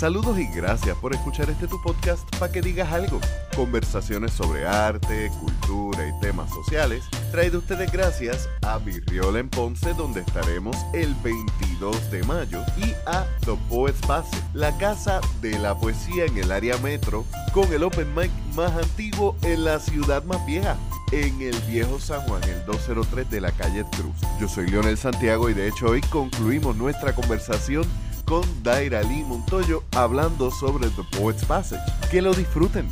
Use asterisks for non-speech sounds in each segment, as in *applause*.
Saludos y gracias por escuchar este tu podcast para que digas algo. Conversaciones sobre arte, cultura y temas sociales, traído ustedes gracias a Virriola en Ponce, donde estaremos el 22 de mayo, y a The Poets la casa de la poesía en el área metro, con el open mic más antiguo en la ciudad más vieja en el viejo San Juan, el 203 de la calle Cruz. Yo soy Leonel Santiago y de hecho hoy concluimos nuestra conversación con Daira Lee Montoyo hablando sobre The Poet's Passage. Que lo disfruten.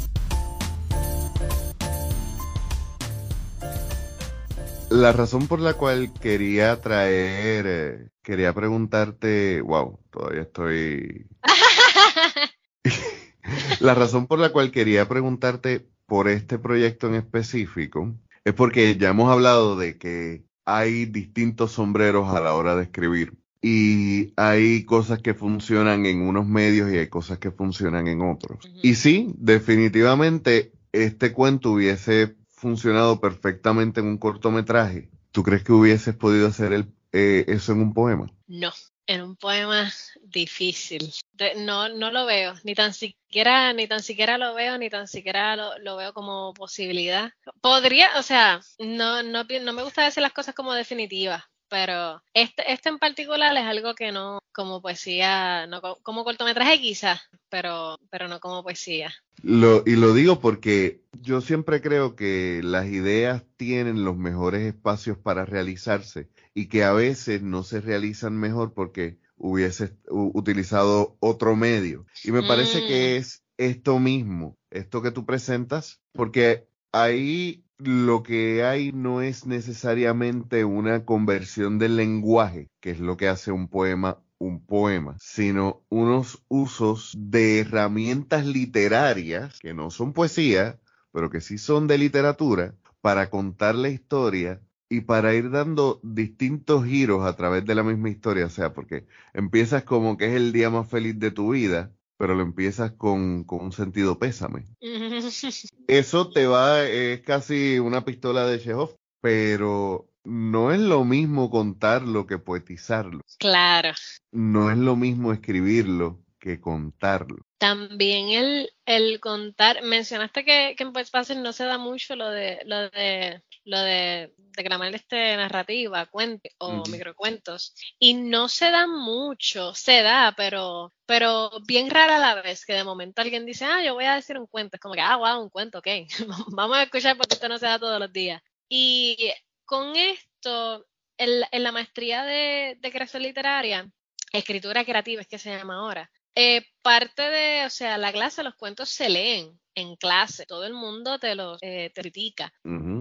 La razón por la cual quería traer, eh, quería preguntarte, wow, todavía estoy... *laughs* la razón por la cual quería preguntarte por este proyecto en específico es porque ya hemos hablado de que hay distintos sombreros a la hora de escribir y hay cosas que funcionan en unos medios y hay cosas que funcionan en otros. Y sí, definitivamente este cuento hubiese funcionado perfectamente en un cortometraje. ¿Tú crees que hubieses podido hacer el, eh, eso en un poema? No, en un poema difícil. no, no lo veo, ni tan siquiera, ni tan siquiera lo veo, ni tan siquiera lo, veo como posibilidad. Podría, o sea, no, no, no me gusta decir las cosas como definitivas, pero este, este en particular es algo que no, como poesía, no como cortometraje quizás, pero, pero no como poesía. Lo, y lo digo porque yo siempre creo que las ideas tienen los mejores espacios para realizarse y que a veces no se realizan mejor porque hubiese utilizado otro medio. Y me parece que mm. es esto mismo, esto que tú presentas, porque ahí lo que hay no es necesariamente una conversión del lenguaje, que es lo que hace un poema un poema, sino unos usos de herramientas literarias que no son poesía, pero que sí son de literatura, para contar la historia y para ir dando distintos giros a través de la misma historia, o sea, porque empiezas como que es el día más feliz de tu vida, pero lo empiezas con, un sentido pésame. *laughs* Eso te va, es casi una pistola de Chekhov, pero no es lo mismo contarlo que poetizarlo. Claro. No es lo mismo escribirlo que contarlo. También el, el contar, mencionaste que, que en Poets no se da mucho lo de, lo de lo de declamar este narrativa, cuente o microcuentos. Y no se da mucho, se da, pero, pero bien rara a la vez que de momento alguien dice, ah, yo voy a decir un cuento. Es como que, ah, wow, un cuento, ok. *laughs* Vamos a escuchar porque esto no se da todos los días. Y con esto, en, la maestría de, de creación literaria, escritura creativa es que se llama ahora, eh, parte de, o sea, la clase, los cuentos se leen en clase, todo el mundo te los eh, critica.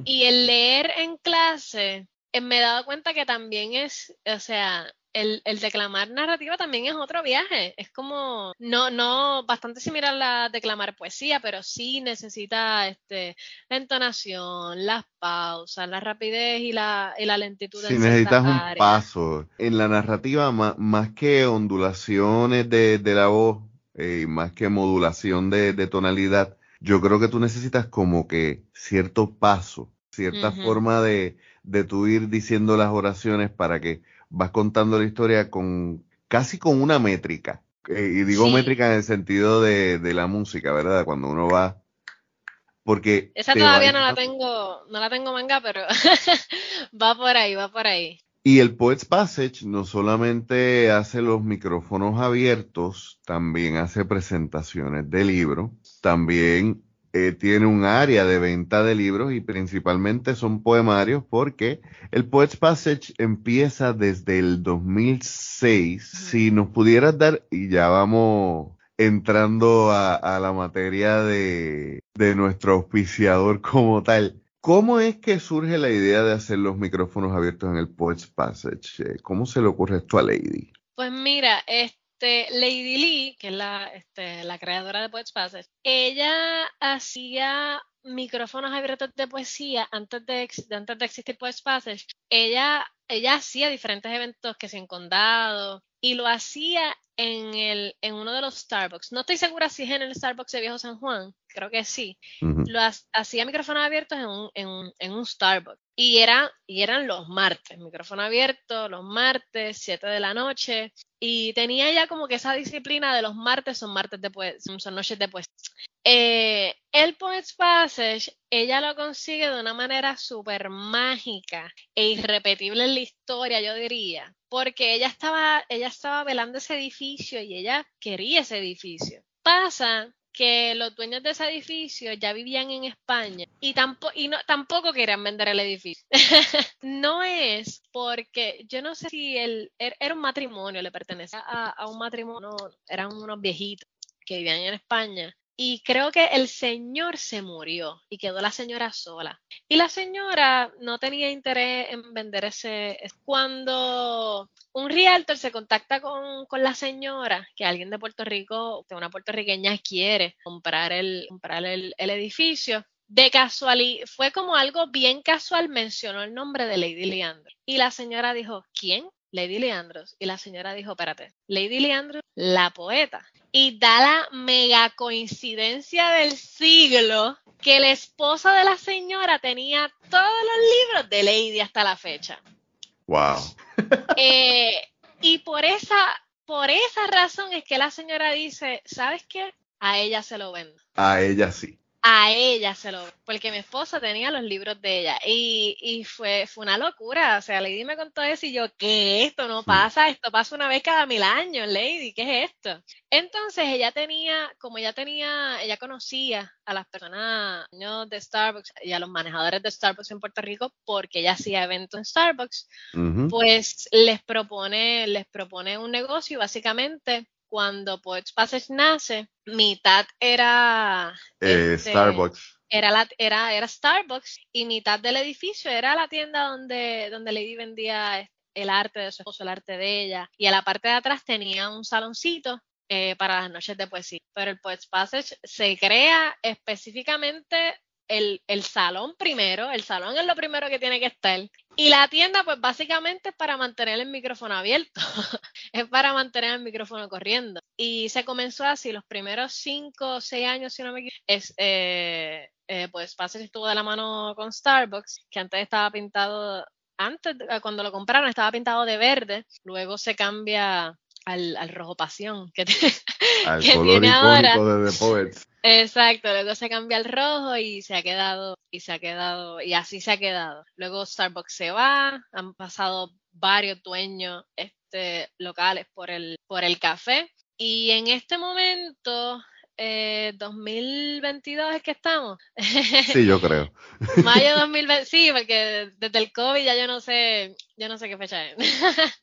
Y el leer en clase, eh, me he dado cuenta que también es, o sea, el, el, declamar narrativa también es otro viaje. Es como, no, no, bastante similar a la declamar poesía, pero sí necesita este, la entonación, las pausas, la rapidez y la, y la lentitud. Sí, necesitas un paso. En la narrativa, más, que ondulaciones de, de la voz, eh, más que modulación de, de, tonalidad, yo creo que tú necesitas como que cierto paso, cierta forma de, de tú ir diciendo las oraciones para que vas contando la historia con casi con una métrica. Eh, y digo métrica en el sentido de, de, la música, ¿verdad? Cuando uno va. Porque. Esa todavía no la tengo, no la tengo manga, pero *laughs* va por ahí, va por ahí. Y el Poets Passage no solamente hace los micrófonos abiertos, también hace presentaciones de libros, también eh, tiene un área de venta de libros y principalmente son poemarios porque el Poets Passage empieza desde el 2006. Si nos pudieras dar, y ya vamos entrando a, la materia de, de nuestro auspiciador como tal, ¿Cómo es que surge la idea de hacer los micrófonos abiertos en el Poets Passage? ¿Cómo se le ocurre esto a Lady? Pues mira, este este, Lady Lee, que es la, este, la creadora de Poets Passage, ella hacía micrófonos abiertos de poesía antes de, antes existir Poets Passage. Ella ella hacía diferentes eventos que se en condado y lo hacía en, el, en uno de los Starbucks. No estoy segura si es en el Starbucks de Viejo San Juan, creo que sí. Lo hacía micrófono abiertos en un, en, en un Starbucks. Y, era, y eran los martes, micrófono abierto, los martes, 7 de la noche. Y tenía ya como que esa disciplina de los martes son martes después, son noches después. Eh, el Poets Passage, ella lo consigue de una manera súper mágica e irrepetible en la historia, yo diría, porque ella estaba, ella estaba velando ese edificio y ella quería ese edificio. Pasa que los dueños de ese edificio ya vivían en España y, no, tampoco querían vender el edificio. *laughs* no es porque yo no sé si el, er, era un matrimonio, le pertenecía a, a un matrimonio, eran unos viejitos que vivían en España y creo que el señor se murió y quedó la señora sola. Y la señora no tenía interés en vender ese. Cuando un realtor se contacta con, la señora, que alguien de Puerto Rico, que una puertorriqueña quiere comprar el, comprar el, edificio, de casualidad, fue como algo bien casual, mencionó el nombre de Lady Leandro. Y la señora dijo, ¿quién? Lady Leandros. Y la señora dijo, espérate, Lady Leandros, la poeta. Y da la mega coincidencia del siglo que el esposo de la señora tenía todos los libros de Lady hasta la fecha. Wow. *laughs* Eh, y por esa, por esa razón es que la señora dice, ¿sabes qué? A ella se lo vendo. A ella sí a ella se lo, porque mi esposa tenía los libros de ella y, y fue, fue una locura, o sea, Lady me contó eso y yo, ¿qué? Esto no pasa, esto pasa una vez cada mil años, Lady, ¿qué es esto? Entonces ella tenía, como ella tenía, ella conocía a las personas de Starbucks y a los manejadores de Starbucks en Puerto Rico porque ella hacía eventos en Starbucks, pues les propone, les propone un negocio básicamente cuando Poets Passage nace, mitad era eh, este, Starbucks. Era, la, era, era Starbucks y mitad del edificio era la tienda donde, donde Lady vendía el arte de su esposo, el arte de ella. Y a la parte de atrás tenía un saloncito eh, para las noches de poesía. Pero el Poets Passage se crea específicamente el, el, salón primero, el salón es lo primero que tiene que estar. Y la tienda, pues básicamente es para mantener el micrófono abierto, *laughs* es para mantener el micrófono corriendo. Y se comenzó así, los primeros cinco o seis años, si no me equivoco, es, eh, eh, pues estuvo de la mano con Starbucks, que antes estaba pintado, antes, cuando lo compraron, estaba pintado de verde, luego se cambia al, rojo pasión que, *laughs* al color tiene ahora. de The Poets. Exacto, luego se cambia al rojo y se ha quedado, y se ha quedado, y así se ha quedado. Luego Starbucks se va, han pasado varios dueños este, locales por el, por el café. Y en este momento, eh, 2022 es que estamos. Sí, yo creo. *laughs* Mayo 2020, sí, porque desde el COVID ya yo no sé, yo no sé qué fecha es. *laughs*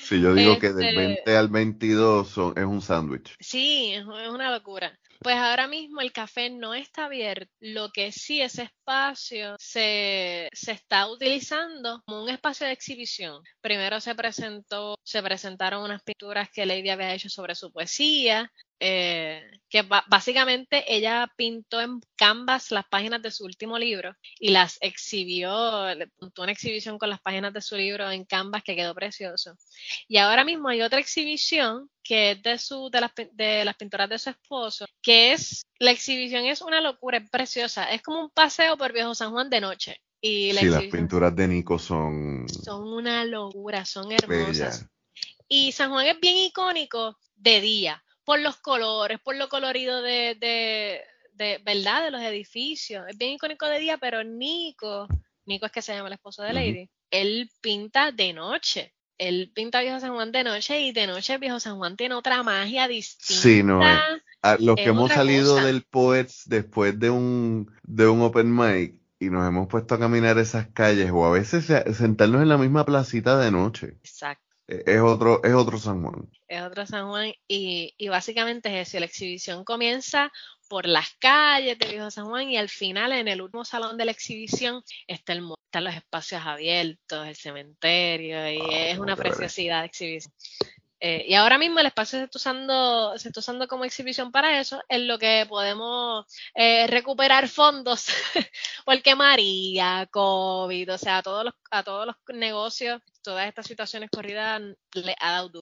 Sí, yo digo que del 20 este al 22 es un sándwich. Sí, es una locura. Pues ahora mismo el café no está abierto, lo que sí ese espacio se, se, está utilizando como un espacio de exhibición. Primero se presentó, se presentaron unas pinturas que Lady había hecho sobre su poesía, eh, que básicamente ella pintó en canvas las páginas de su último libro y las exhibió, le puntó una exhibición con las páginas de su libro en canvas que quedó precioso. Y ahora mismo hay otra exhibición que es de, su, de, las, de las pinturas de su esposo, que es, la exhibición es una locura, es preciosa, es como un paseo por Viejo San Juan de noche. Y sí, las pinturas de Nico son... Son una locura, son hermosas. Y San Juan es bien icónico de día por los colores, por lo colorido de, de, de, ¿verdad? De los edificios. Es bien icónico de día, pero Nico, Nico es que se llama el esposo de Lady, él pinta de noche. Él pinta Viejo San Juan de noche y de noche Viejo San Juan tiene otra magia distinta. Sí, no. Eh. Ah, los que hemos salido del Poets después de un, de un open mic y nos hemos puesto a caminar esas calles o a veces sentarnos en la misma placita de noche. Exacto. Es otro, es otro San Juan. Es otro San Juan y, y básicamente es eso. La exhibición comienza por las calles de Viejo San Juan y al final en el último salón de la exhibición está el, están los espacios abiertos, el cementerio y ah, es una preciosidad de exhibición. Eh, y ahora mismo el espacio se está usando, se está usando como exhibición para eso, en lo que podemos eh, recuperar fondos, *laughs* porque María, COVID, o sea, a todos los, a todos los negocios, todas estas situaciones corridas le ha dado duro.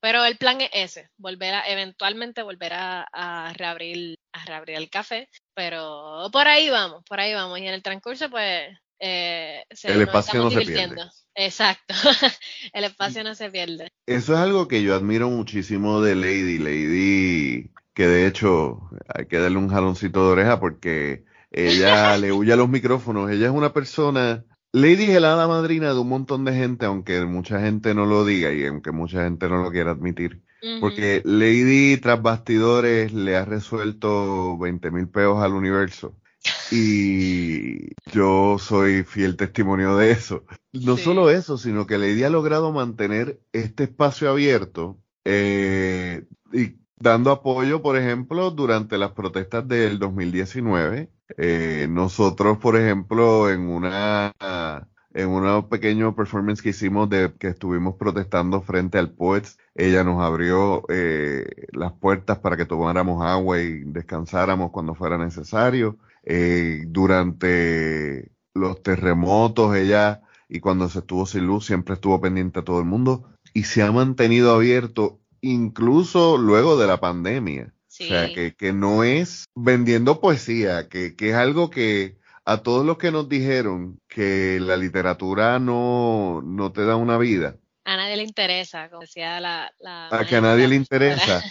Pero el plan es ese, volver a, eventualmente volver a, reabrir, a reabrir el café, pero por ahí vamos, por ahí vamos. Y en el transcurso, pues, eh, se, el espacio no se pierde. Exacto, *laughs* el espacio no se pierde. Eso es algo que yo admiro muchísimo de Lady. Lady, que de hecho hay que darle un jaloncito de oreja porque ella *laughs* le huye a los micrófonos. Ella es una persona. Lady es la madrina de un montón de gente, aunque mucha gente no lo diga y aunque mucha gente no lo quiera admitir. Porque Lady tras bastidores le ha resuelto 20 mil peos al universo. Y yo soy fiel testimonio de eso. No solo eso, sino que Lady ha logrado mantener este espacio abierto eh, y dando apoyo, por ejemplo, durante las protestas del 2019. Eh, nosotros, por ejemplo, en una en un pequeño performance que hicimos de que estuvimos protestando frente al Poets, ella nos abrió eh, las puertas para que tomáramos agua y descansáramos cuando fuera necesario. Eh, durante los terremotos, ella y cuando se estuvo sin luz siempre estuvo pendiente a todo el mundo y se ha mantenido abierto incluso luego de la pandemia. O sea, que, que, no es vendiendo poesía, que, que es algo que a todos los que nos dijeron que la literatura no, no te da una vida. A nadie le interesa, como decía la... a que a nadie le *laughs* interesa.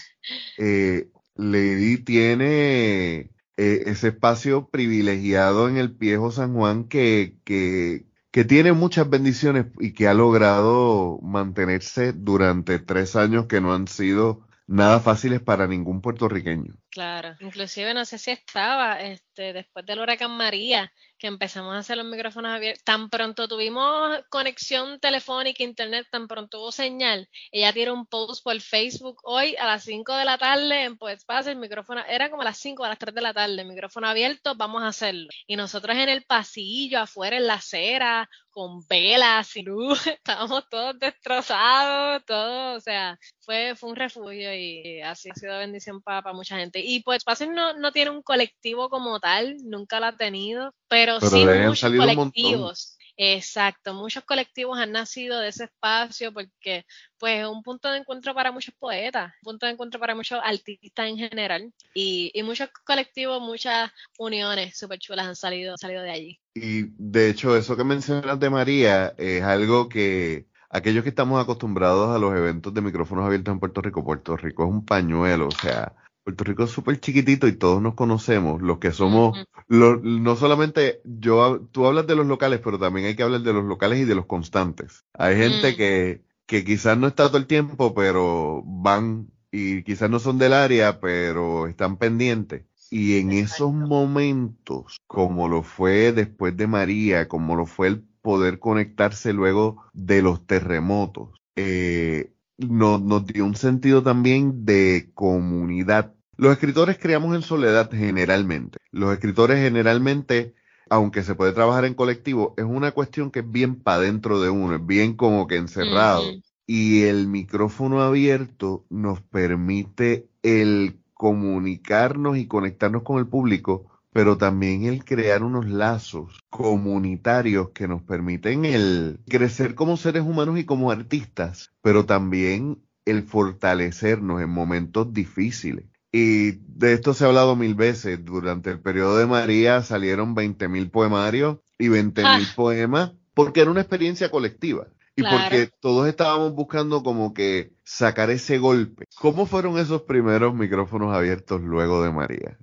eh, Lady tiene eh, ese espacio privilegiado en el viejo San Juan que, que, que tiene muchas bendiciones y que ha logrado mantenerse durante tres años que no han sido nada fáciles para ningún puertorriqueño. Claro, inclusive no sé si estaba este, después del huracán María, que empezamos a hacer los micrófonos abiertos, tan pronto tuvimos conexión telefónica, internet, tan pronto hubo señal, ella tiró un post por Facebook hoy a las 5 de la tarde, en pues pasa el micrófono, era como a las 5 a las 3 de la tarde, micrófono abierto, vamos a hacerlo. Y nosotros en el pasillo, afuera en la acera, con velas y luz, *laughs* estábamos todos destrozados, todo, o sea, fue, fue un refugio y así ha sido bendición para mucha gente. Y pues Pase no, no tiene un colectivo como tal, nunca lo ha tenido, pero, sí muchos colectivos. Exacto, muchos colectivos han nacido de ese espacio porque pues es un punto de encuentro para muchos poetas, un punto de encuentro para muchos artistas en general y, y muchos colectivos, muchas uniones súper chulas han salido, salido de allí. Y de hecho eso que mencionas de María es algo que aquellos que estamos acostumbrados a los eventos de micrófonos abiertos en Puerto Rico, Puerto Rico es un pañuelo, o sea, Puerto Rico es súper chiquitito y todos nos conocemos, los que somos, no solamente yo, tú hablas de los locales, pero también hay que hablar de los locales y de los constantes. Hay gente mm. que, que quizás no está todo el tiempo, pero van y quizás no son del área, pero están pendientes. Y en esos momentos, como lo fue después de María, como lo fue el poder conectarse luego de los terremotos, eh, nos, dio un sentido también de comunidad. Los escritores creamos en soledad generalmente. Los escritores generalmente, aunque se puede trabajar en colectivo, es una cuestión que es bien para dentro de uno, es bien como que encerrado. Y el micrófono abierto nos permite el comunicarnos y conectarnos con el público pero también el crear unos lazos comunitarios que nos permiten el crecer como seres humanos y como artistas, pero también el fortalecernos en momentos difíciles. Y de esto se ha hablado mil veces. Durante el periodo de María salieron 20 mil poemarios y 20 mil ah. poemas porque era una experiencia colectiva. Y porque todos estábamos buscando como que sacar ese golpe. ¿Cómo fueron esos primeros micrófonos abiertos luego de María?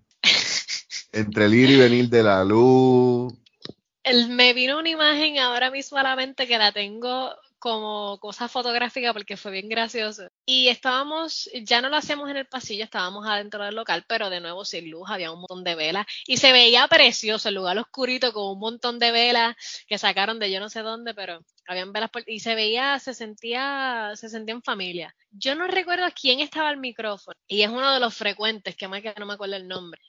Entre el ir y venir de la luz. Me vino una imagen ahora mismo a la mente que la tengo como cosa fotográfica porque fue bien gracioso. Y estábamos, ya no lo hacíamos en el pasillo, estábamos adentro del local, pero de nuevo sin luz, había un montón de velas y se veía precioso el lugar oscurito con un montón de velas que sacaron de yo no sé dónde, pero habían velas y se veía, se sentía, se sentía en familia. Yo no recuerdo quién estaba al micrófono y es uno de los frecuentes, que más que no me acuerdo el nombre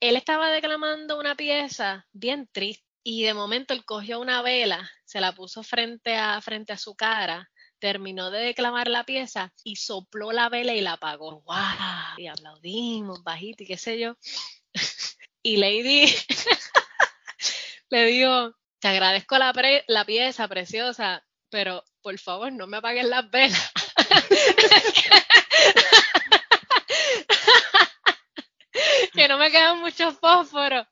él estaba declamando una pieza bien triste y de momento él cogió una vela, se la puso frente a, frente a su cara, terminó de declamar la pieza y sopló la vela y la apagó. ¡Wow! Y aplaudimos bajito y qué sé yo. *laughs* y Lady *laughs* le digo, te agradezco la, la pieza preciosa, pero por favor no me apaguen las velas. *laughs* que no me quedan muchos fósforos.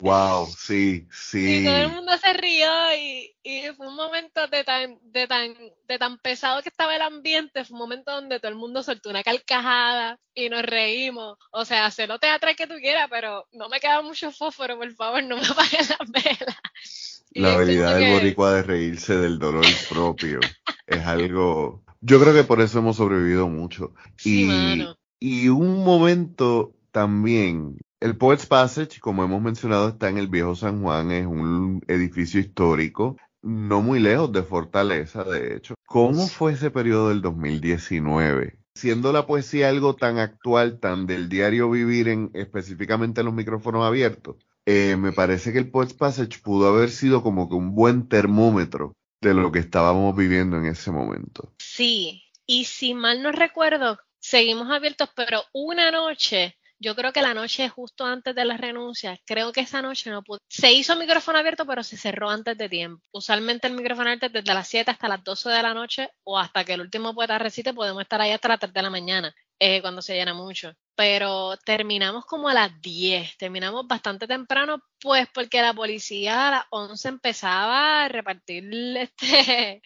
Wow, *laughs* sí, sí. Y todo el mundo se rió y, fue un momento de tan, de tan, de tan pesado que estaba el ambiente, fue un momento donde todo el mundo soltó una carcajada y nos reímos. O sea, hacer lo teatro que tú quieras, pero no me queda mucho fósforo, por favor, no me *laughs* apaguen las velas. La habilidad del boricua de reírse del dolor propio es algo. Yo creo que por eso hemos sobrevivido mucho. Y, y un momento también el Poets Passage, como hemos mencionado, está en el Viejo San Juan, es un edificio histórico, no muy lejos de Fortaleza, de hecho. ¿Cómo fue ese periodo del 2019? Siendo la poesía algo tan actual, tan del diario vivir en específicamente en los micrófonos abiertos, eh, me parece que el Poets Passage pudo haber sido como que un buen termómetro de lo que estábamos viviendo en ese momento. Sí, y si mal no recuerdo, seguimos abiertos, pero una noche yo creo que la noche justo antes de la renuncia, creo que esa noche no pude. Se hizo el micrófono abierto, pero se cerró antes de tiempo. Usualmente el micrófono abierto desde las 7 hasta las 12 de la noche o hasta que el último poeta recite, podemos estar ahí hasta las 3 de la mañana. Eh, cuando se llena mucho. Pero terminamos como a las 10, terminamos bastante temprano, pues porque la policía a las 11 empezaba a repartir *laughs* este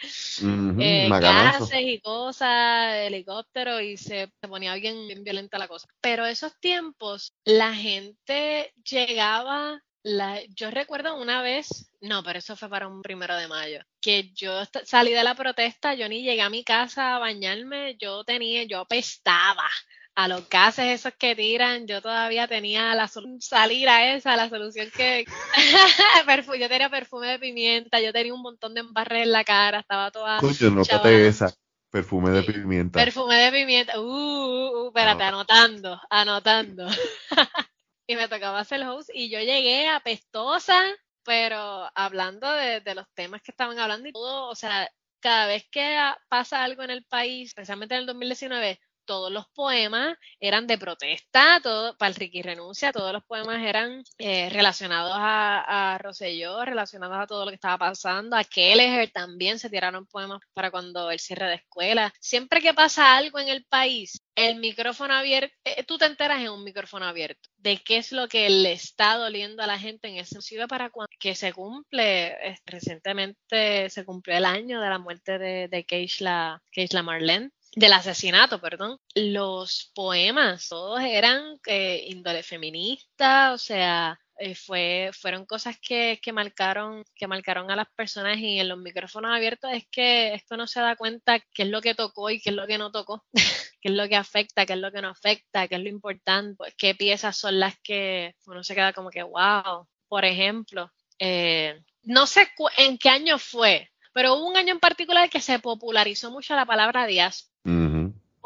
eh, gases y cosas, helicópteros, y se, ponía bien, bien violenta la cosa. Pero esos tiempos, la gente llegaba la, yo recuerdo una vez, no, pero eso fue para un primero de mayo, que yo salí de la protesta, yo ni llegué a mi casa a bañarme, yo tenía, yo apestaba a los gases esos que tiran, yo todavía tenía la salir a esa, la solución que *laughs* yo tenía perfume de pimienta, yo tenía un montón de embarres en la cara, estaba toda Coño, no esa. Perfume de pimienta. Perfume de pimienta. Uh, uh, uh espérate, anotando, anotando. *laughs* y me tocaba el host y yo llegué apestosa, pero hablando de, los temas que estaban hablando y todo, o sea, cada vez que pasa algo en el país, especialmente en el 2019, todos los poemas eran de protesta, todo, para el Ricky Renuncia, todos los poemas eran eh, relacionados a, a Rosselló, relacionados a todo lo que estaba pasando, a Kelleher también se tiraron poemas para cuando el cierre de escuela. Siempre que pasa algo en el país, el micrófono abierto, eh, tú te enteras en un micrófono abierto de qué es lo que le está doliendo a la gente en ese sentido para cuando que se cumple, recientemente se cumplió el año de la muerte de, de Keishla, Marlene del asesinato, perdón, los poemas, todos eran eh, índole feminista, o sea, eh, fue, fueron cosas que, que, marcaron, que marcaron a las personas y en los micrófonos abiertos es que esto no se da cuenta qué es lo que tocó y qué es lo que no tocó, *laughs* qué es lo que afecta, qué es lo que no afecta, qué es lo importante, pues, qué piezas son las que uno se queda como que, wow, por ejemplo, eh, no sé en qué año fue, pero hubo un año en particular que se popularizó mucho la palabra diáspora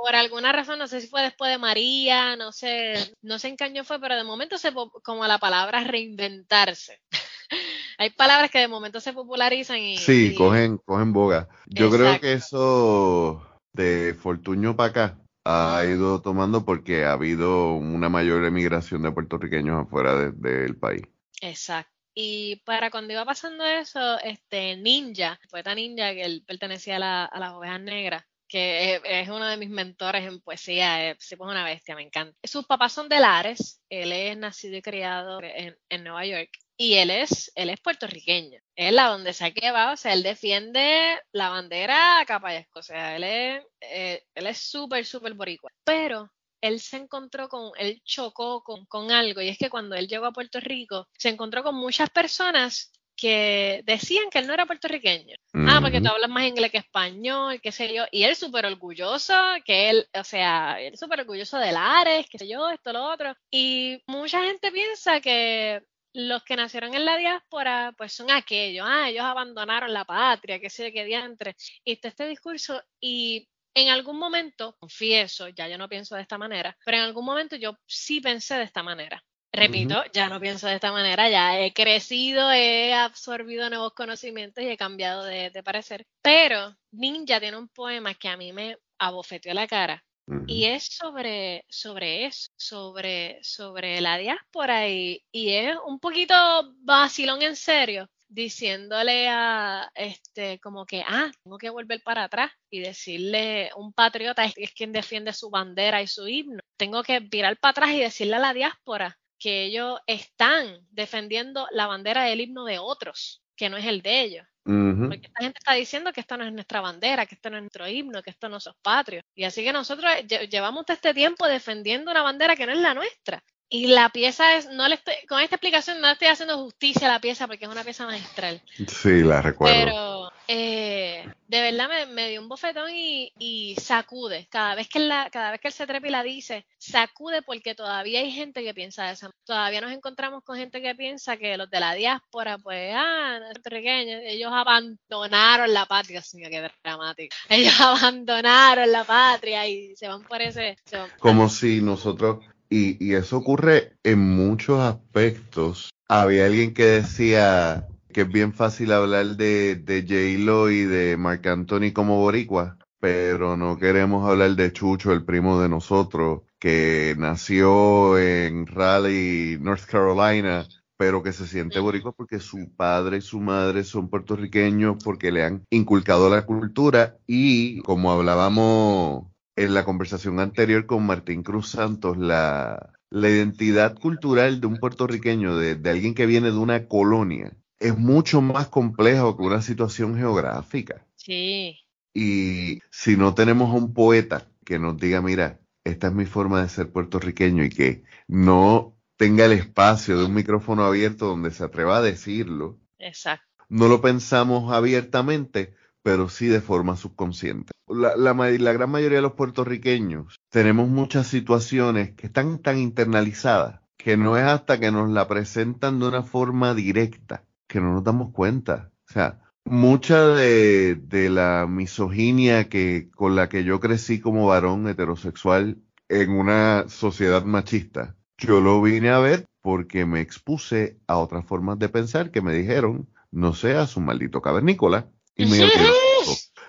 por alguna razón, no sé si fue después de María, no sé, no sé en qué año fue, pero de momento se como la palabra reinventarse. *laughs* Hay palabras que de momento se popularizan y. Sí, cogen, cogen boga. Yo creo que eso de Fortuño para acá ha ido tomando porque ha habido una mayor emigración de puertorriqueños afuera del país. Exacto. Y para cuando iba pasando eso, este Ninja, poeta Ninja, que él pertenecía a, la, a las ovejas negras, que es, uno de mis mentores en poesía, es, es una bestia, me encanta. Sus papás son de Lares, él es nacido y criado en, Nueva York, y él es, él es puertorriqueño. Él a donde sea que va, o sea, él defiende la bandera a capa y o sea, él es, eh, él es súper, súper boricua. Pero él se encontró con, él chocó con, con algo, y es que cuando él llegó a Puerto Rico, se encontró con muchas personas que decían que él no era puertorriqueño. Ah, porque tú hablas más inglés que español, qué sé yo. Y él súper orgulloso, que él, o sea, él súper orgulloso de Lares, qué sé yo, esto, lo otro. Y mucha gente piensa que los que nacieron en la diáspora, pues son aquellos, ah, ellos abandonaron la patria, qué sé yo, qué diantre. Y está este discurso y en algún momento, confieso, ya yo no pienso de esta manera, pero en algún momento yo sí pensé de esta manera. Repito, ya no pienso de esta manera, ya he crecido, he absorbido nuevos conocimientos y he cambiado de, parecer. Pero Ninja tiene un poema que a mí me abofeteó la cara. Y es sobre, sobre eso, sobre, sobre la diáspora y, y es un poquito vacilón en serio, diciéndole a este como que ah tengo que volver para atrás y decirle un patriota es, quien defiende su bandera y su himno tengo que virar para atrás y decirle a la diáspora que ellos están defendiendo la bandera del himno de otros que no es el de ellos porque esta gente está diciendo que esto no es nuestra bandera, que esto no es nuestro himno, que esto no es patrio. Y así que nosotros llevamos este tiempo defendiendo una bandera que no es la nuestra. Y la pieza es, no le estoy, con esta explicación no le estoy haciendo justicia a la pieza porque es una pieza magistral. Sí, la recuerdo. Pero eh, de verdad me, dio un bofetón y, sacude. Cada vez que la, cada vez que él se trepa y la dice, sacude porque todavía hay gente que piensa de esa Todavía nos encontramos con gente que piensa que los de la diáspora, pues, ah, puertorriqueños, ellos abandonaron la patria. Señor, qué dramático. Ellos *laughs* abandonaron la patria y se van por ese. Como si nosotros y, eso ocurre en muchos aspectos. Había alguien que decía que es bien fácil hablar de, de J-Lo y de Marc Anthony como boricua, pero no queremos hablar de Chucho, el primo de nosotros, que nació en Raleigh, North Carolina, pero que se siente boricua porque su padre y su madre son puertorriqueños, porque le han inculcado la cultura y como hablábamos en la conversación anterior con Martín Cruz Santos, la, la identidad cultural de un puertorriqueño, de, alguien que viene de una colonia, es mucho más complejo que una situación geográfica. Sí. Y si no tenemos a un poeta que nos diga, mira, esta es mi forma de ser puertorriqueño y que no tenga el espacio de un micrófono abierto donde se atreva a decirlo. Exacto. No lo pensamos abiertamente, pero sí de forma subconsciente. La, la, gran mayoría de los puertorriqueños tenemos muchas situaciones que están tan internalizadas que no es hasta que nos la presentan de una forma directa que no nos damos cuenta. O sea, mucha de, de la misoginia que, con la que yo crecí como varón heterosexual en una sociedad machista, yo lo vine a ver porque me expuse a otras formas de pensar que me dijeron, no seas un maldito cavernícola, y me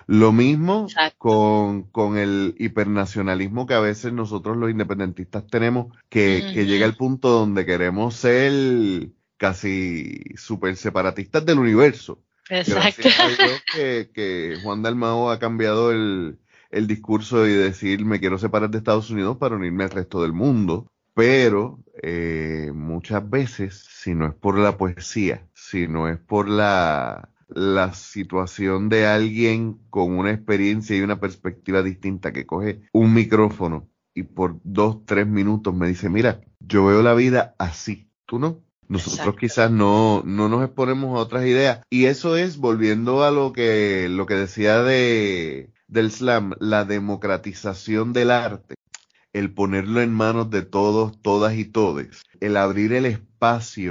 Lo mismo con, con, el hipernacionalismo que a veces nosotros los independentistas tenemos, que, llega al punto donde queremos ser casi super separatistas del universo. Exacto. Que, que Juan Dalmao ha cambiado el, el discurso y decir me quiero separar de Estados Unidos para unirme al resto del mundo. Pero eh, muchas veces, si no es por la poesía, si no es por la la situación de alguien con una experiencia y una perspectiva distinta que coge un micrófono y por dos, tres minutos me dice, mira, yo veo la vida así, tú no. Nosotros quizás no, no nos exponemos a otras ideas. Y eso es, volviendo a lo que, lo que decía de, del slam, la democratización del arte el ponerlo en manos de todos, todas y todes, el abrir el espacio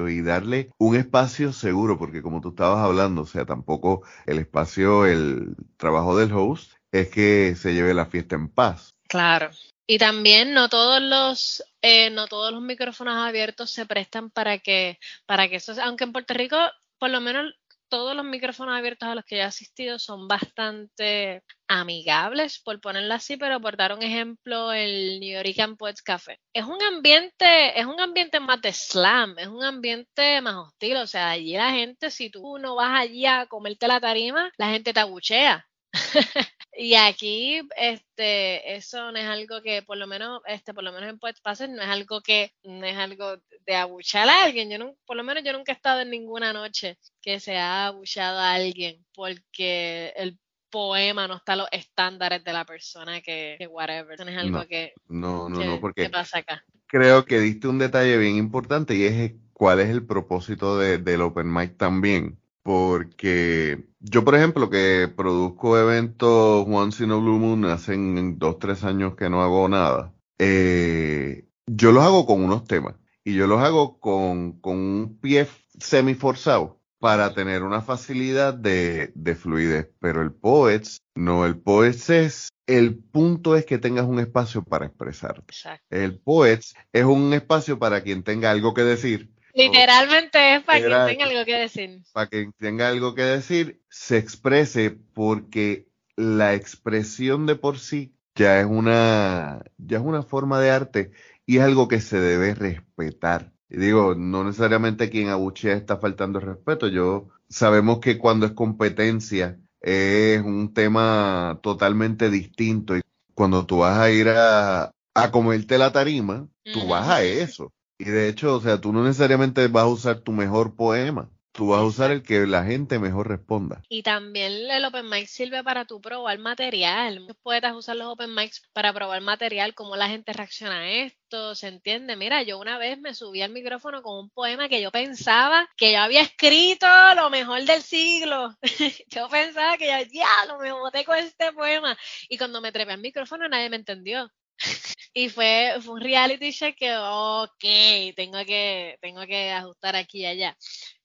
y darle un espacio seguro, porque como tú estabas hablando, o sea, tampoco el espacio, el trabajo del host es que se lleve la fiesta en paz. Claro. Y también no todos los eh, no todos los micrófonos abiertos se prestan para que para que eso, aunque en Puerto Rico por lo menos todos los micrófonos abiertos a los que he asistido son bastante amigables, por ponerlo así, pero por dar un ejemplo, el New York Poets Café. Es un ambiente, es un ambiente más de slam, es un ambiente más hostil, o sea, allí la gente, si tú no vas allí a comerte la tarima, la gente te abuchea. *laughs* y aquí, este, eso no es algo que, por lo menos, este, por lo menos en Poets Passes, no es algo que, no es algo de abuchar a alguien. Yo no, por lo menos yo nunca he estado en ninguna noche que se ha abuchado a alguien porque el poema no está a los estándares de la persona que, whatever. No es algo que, no, no, no, porque pasa acá. Creo que diste un detalle bien importante y es cuál es el propósito de, del Open Mic también porque yo, por ejemplo, que produzco eventos Once in a Blue Moon, hace dos, tres años que no hago nada, eh, yo los hago con unos temas y yo los hago con, con un pie semi forzado, para tener una facilidad de, de fluidez. Pero el Poets, no, el Poets es, el punto es que tengas un espacio para expresarte. Exacto. El Poets es un espacio para quien tenga algo que decir. Literalmente es para quien tenga algo que decir. Para quien tenga algo que decir, se exprese porque la expresión de por sí ya es una, ya es una forma de arte y es algo que se debe respetar. Y digo, no necesariamente quien abuchea está faltando el respeto. Yo sabemos que cuando es competencia es un tema totalmente distinto y cuando tú vas a ir a, a comerte la tarima, tú vas a eso. Y de hecho, o sea, tú no necesariamente vas a usar tu mejor poema, tú vas a usar el que la gente mejor responda. Y también el open mic sirve para tú probar material. Muchos poetas usan los open mics para probar material, cómo la gente reacciona a esto, ¿se entiende? Mira, yo una vez me subí al micrófono con un poema que yo pensaba que yo había escrito lo mejor del siglo. *laughs* yo pensaba que yo, ya, me boté con este poema. Y cuando me trepé al micrófono nadie me entendió. *laughs* Y fue, fue un reality check que, ok, tengo que, tengo que ajustar aquí y allá.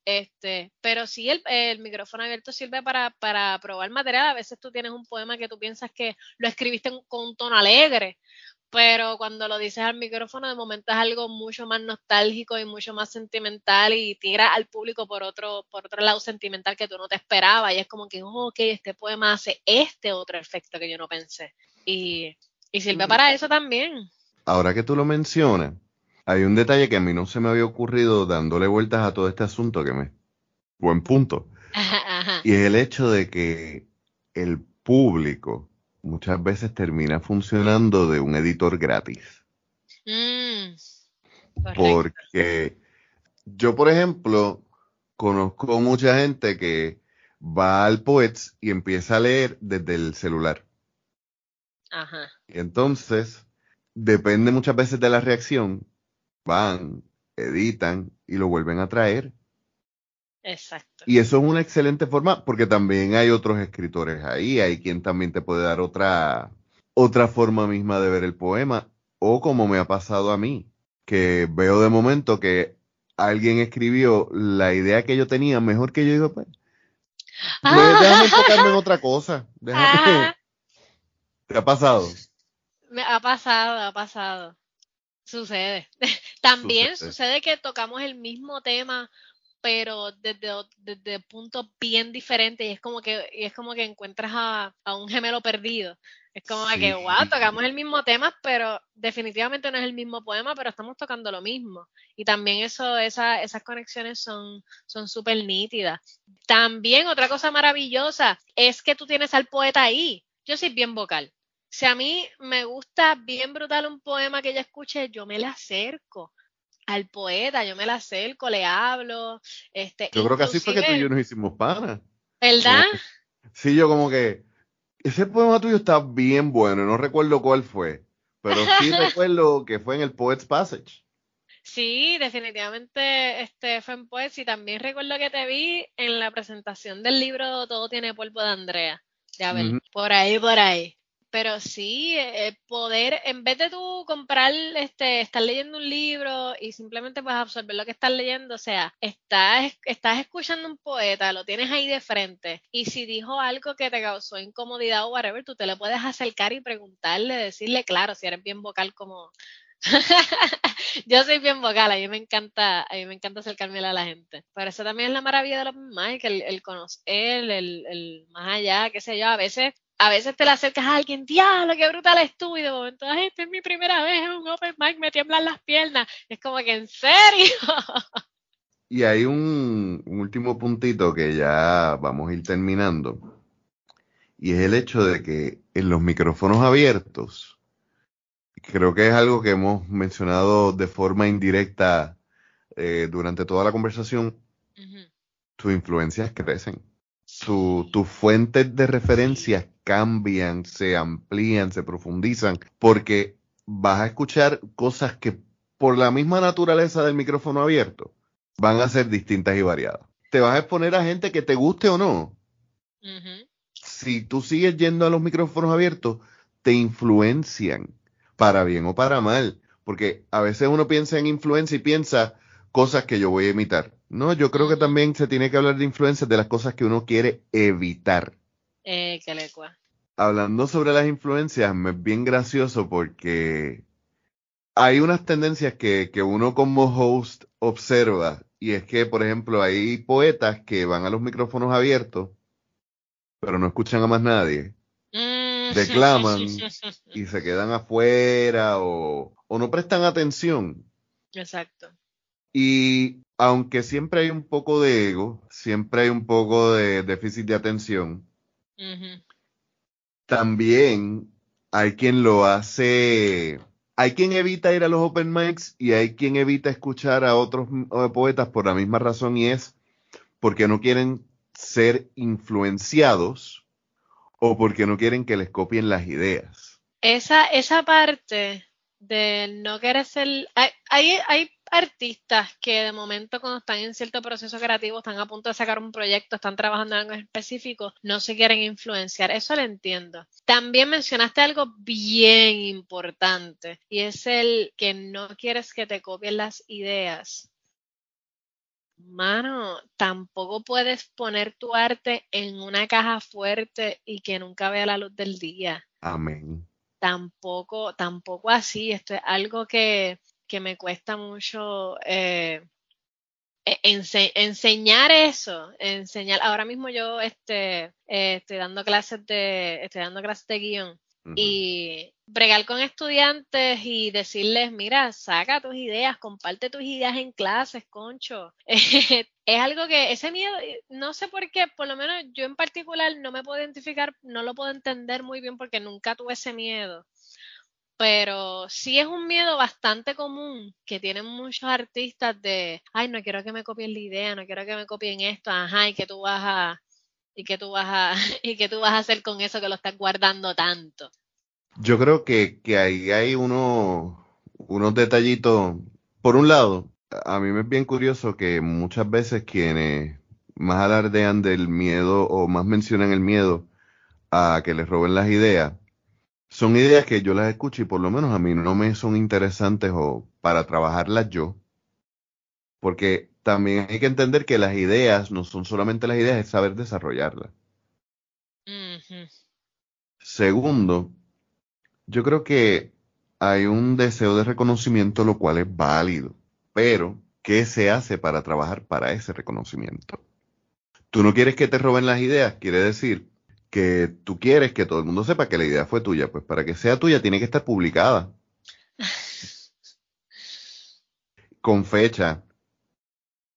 Este, pero sí el, el micrófono abierto sirve para, para probar material. A veces tú tienes un poema que tú piensas que lo escribiste con un tono alegre, pero cuando lo dices al micrófono, de momento es algo mucho más nostálgico y mucho más sentimental y tira al público por otro, por otro lado sentimental que tú no te esperabas. Y es como que, oh, ok, este poema hace este otro efecto que yo no pensé. Y, y sirve para eso también. Ahora que tú lo mencionas, hay un detalle que a mí no se me había ocurrido dándole vueltas a todo este asunto que me... Buen punto. Ajá, ajá. Y es el hecho de que el público muchas veces termina funcionando de un editor gratis. Mm. Porque yo, por ejemplo, conozco mucha gente que va al Poets y empieza a leer desde el celular. Ajá. Y entonces, depende muchas veces de la reacción, van, editan y lo vuelven a traer. Exacto. Y eso es una excelente forma porque también hay otros escritores ahí, hay quien también te puede dar otra, otra forma misma de ver el poema, o como me ha pasado a mí, que veo de momento que alguien escribió la idea que yo tenía mejor que yo digo, pues, *laughs* déjame enfocarme en otra cosa. Déjame. ¿Te ha pasado? Me ha pasado, ha pasado. Sucede. *laughs* También Sucede. sucede que tocamos el mismo tema, pero desde, desde puntos bien diferentes y es como que, y es como que encuentras a, a un gemelo perdido. Es como que, wow, tocamos el mismo tema, pero definitivamente no es el mismo poema, pero estamos tocando lo mismo. Y también eso, esa, esas conexiones son son súper nítidas. También otra cosa maravillosa es que tú tienes al poeta ahí. Yo soy bien vocal. Si a mí me gusta bien brutal un poema que yo escuche, yo me le acerco al poeta, yo me le acerco, le hablo. Este, Yo creo que así fue que tú y yo nos hicimos panas. ¿Verdad? Sí, yo como que ese poema tuyo está bien bueno, no recuerdo cuál fue, pero sí *laughs* recuerdo que fue en el Poet's Passage. Sí, definitivamente este fue en Poets y también recuerdo que te vi en la presentación del libro Todo tiene polvo de Andrea. Ya ver, por ahí, por ahí. Pero sí, eh, poder, en vez de tú comprar, este, estar leyendo un libro y simplemente pues absorber lo que estás leyendo, o sea, estás, estás escuchando un poeta, lo tienes ahí de frente, y si dijo algo que te causó incomodidad o whatever, tú te le puedes acercar y preguntarle, decirle, claro, si eres bien vocal como, *laughs* yo soy bien vocal, a mí me encanta, a mí me encanta acercarme a la gente. Pero eso también es la maravilla de los open mic, el, el conocer, el, el más allá, qué sé yo, a veces, a veces te le acercas a alguien, diablo, qué brutal es tú, y de momento, ay, esta es mi primera vez en un open mic, me tiemblan las piernas. Es como que, ¿en serio? *laughs* Y hay un, un último puntito que ya vamos a ir terminando, y es el hecho de que en los micrófonos abiertos, creo que es algo que hemos mencionado de forma indirecta eh, durante toda la conversación, tus influencias crecen. Tu- tus fuentes de referencias cambian, se amplían, se profundizan, porque vas a escuchar cosas que por la misma naturaleza del micrófono abierto van a ser distintas y variadas. Te vas a exponer a gente que te guste o no. Si tú sigues yendo a los micrófonos abiertos, te influencian, para bien o para mal, porque a veces uno piensa en influencia y piensa cosas que yo voy a imitar. No, yo creo que también se tiene que hablar de influencias de las cosas que uno quiere evitar. Eh, que le cua. Hablando sobre las influencias, me es bien gracioso porque hay unas tendencias que, que uno como host observa y es que, por ejemplo, hay poetas que van a los micrófonos abiertos, pero no escuchan a más nadie. Mm. Declaman *laughs* y se quedan afuera o, o no prestan atención. Exacto. Y aunque siempre hay un poco de ego, siempre hay un poco de déficit de atención, también hay quien lo hace, hay quien evita ir a los open mics y hay quien evita escuchar a otros poetas por la misma razón y es porque no quieren ser influenciados o porque no quieren que les copien las ideas. Esa, esa parte de no querer ser. Hay, hay, hay artistas que de momento, cuando están en cierto proceso creativo, están a punto de sacar un proyecto, están trabajando en algo específico, no se quieren influenciar. Eso lo entiendo. También mencionaste algo bien importante y es el que no quieres que te copien las ideas. Mano, tampoco puedes poner tu arte en una caja fuerte y que nunca vea la luz del día Amén. tampoco, tampoco así. Esto es algo que, que me cuesta mucho eh, e- ense- enseñar eso, enseñar. Ahora mismo yo este, eh, estoy dando clases de, estoy dando clases de guion y bregar con estudiantes y decirles, mira, saca tus ideas, comparte tus ideas en clases, concho. *laughs* es algo que ese miedo, no sé por qué, por lo menos yo en particular no me puedo identificar, no lo puedo entender muy bien porque nunca tuve ese miedo. Pero sí es un miedo bastante común que tienen muchos artistas de, ay, no quiero que me copien la idea, no quiero que me copien esto, ajá, y que tú vas a, y que tú vas a, *laughs* y que tú vas a hacer con eso que lo estás guardando tanto. Yo creo que, que ahí hay uno, unos detallitos. Por un lado, a mí me es bien curioso que muchas veces quienes más alardean del miedo o más mencionan el miedo a que les roben las ideas, son ideas que yo las escucho y por lo menos a mí no me son interesantes o para trabajarlas yo. Porque también hay que entender que las ideas no son solamente las ideas, es saber desarrollarlas. Segundo, yo creo que hay un deseo de reconocimiento, lo cual es válido, pero ¿qué se hace para trabajar para ese reconocimiento? Tú no quieres que te roben las ideas, quiere decir que tú quieres que todo el mundo sepa que la idea fue tuya, pues para que sea tuya tiene que estar publicada. *laughs* Con fecha,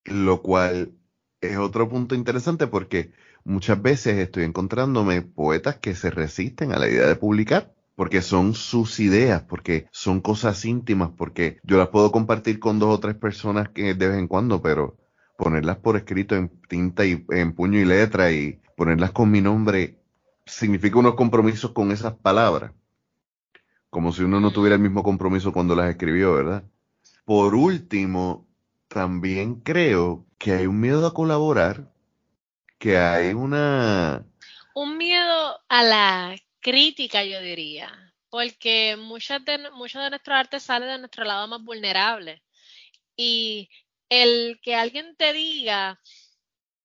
lo cual es otro punto interesante porque muchas veces estoy encontrándome poetas que se resisten a la idea de publicar porque son sus ideas, porque son cosas íntimas, porque yo las puedo compartir con dos o tres personas que de vez en cuando, pero ponerlas por escrito en tinta y en puño y letra y ponerlas con mi nombre significa unos compromisos con esas palabras, como si uno no tuviera el mismo compromiso cuando las escribió, ¿verdad? Por último, también creo que hay un miedo a colaborar, que hay una... Un miedo a la crítica, yo diría, porque muchas de, mucho de nuestro arte sale de nuestro lado más vulnerable. Y el que alguien te diga,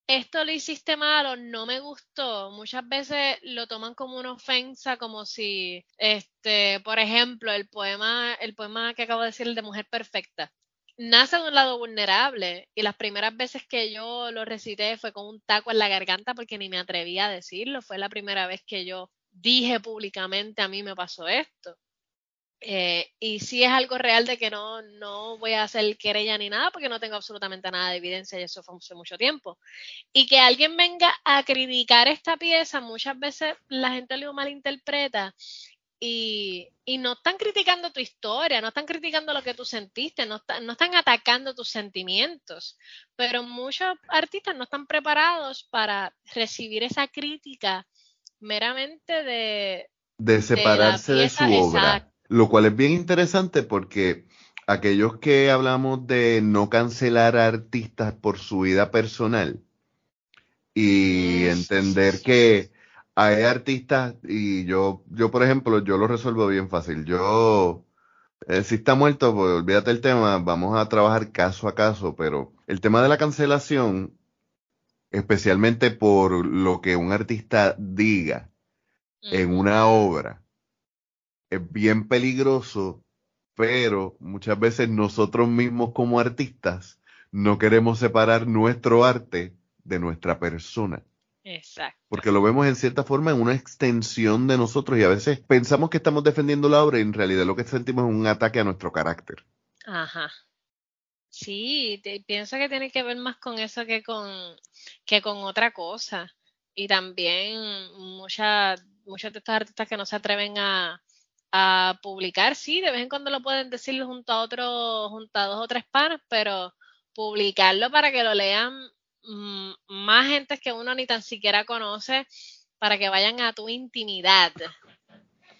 esto lo hiciste mal o no me gustó, muchas veces lo toman como una ofensa, como si, este, por ejemplo, el poema, el poema que acabo de decir, el de Mujer Perfecta, nace de un lado vulnerable y las primeras veces que yo lo recité fue con un taco en la garganta porque ni me atrevía a decirlo, fue la primera vez que yo dije públicamente a mí me pasó esto. Eh, y sí es algo real de que no, no voy a hacer querella ni nada porque no tengo absolutamente nada de evidencia y eso fue hace mucho tiempo. Y que alguien venga a criticar esta pieza, muchas veces la gente lo malinterpreta y, y no están criticando tu historia, no están criticando lo que tú sentiste, no, está- no están atacando tus sentimientos, pero muchos artistas no están preparados para recibir esa crítica meramente de, de separarse de, su obra. Lo cual es bien interesante porque aquellos que hablamos de no cancelar a artistas por su vida personal y entender que hay artistas y yo, yo por ejemplo, yo lo resuelvo bien fácil. Yo Eh, si está muerto, pues olvídate el tema, vamos a trabajar caso a caso, pero el tema de la cancelación, especialmente por lo que un artista diga en una obra, es bien peligroso, pero muchas veces nosotros mismos como artistas no queremos separar nuestro arte de nuestra persona. Exacto. Porque lo vemos en cierta forma en una extensión de nosotros y a veces pensamos que estamos defendiendo la obra y en realidad lo que sentimos es un ataque a nuestro carácter. Ajá. Sí, pienso que tiene que ver más con eso que con, que con otra cosa. Y también muchas, muchos de estos artistas que no se atreven a, a publicar, sí, de vez en cuando lo pueden decir junto a otros, junto a dos o tres panas, pero publicarlo para que lo lean Mm, más gente que uno ni tan siquiera conoce para que vayan a tu intimidad,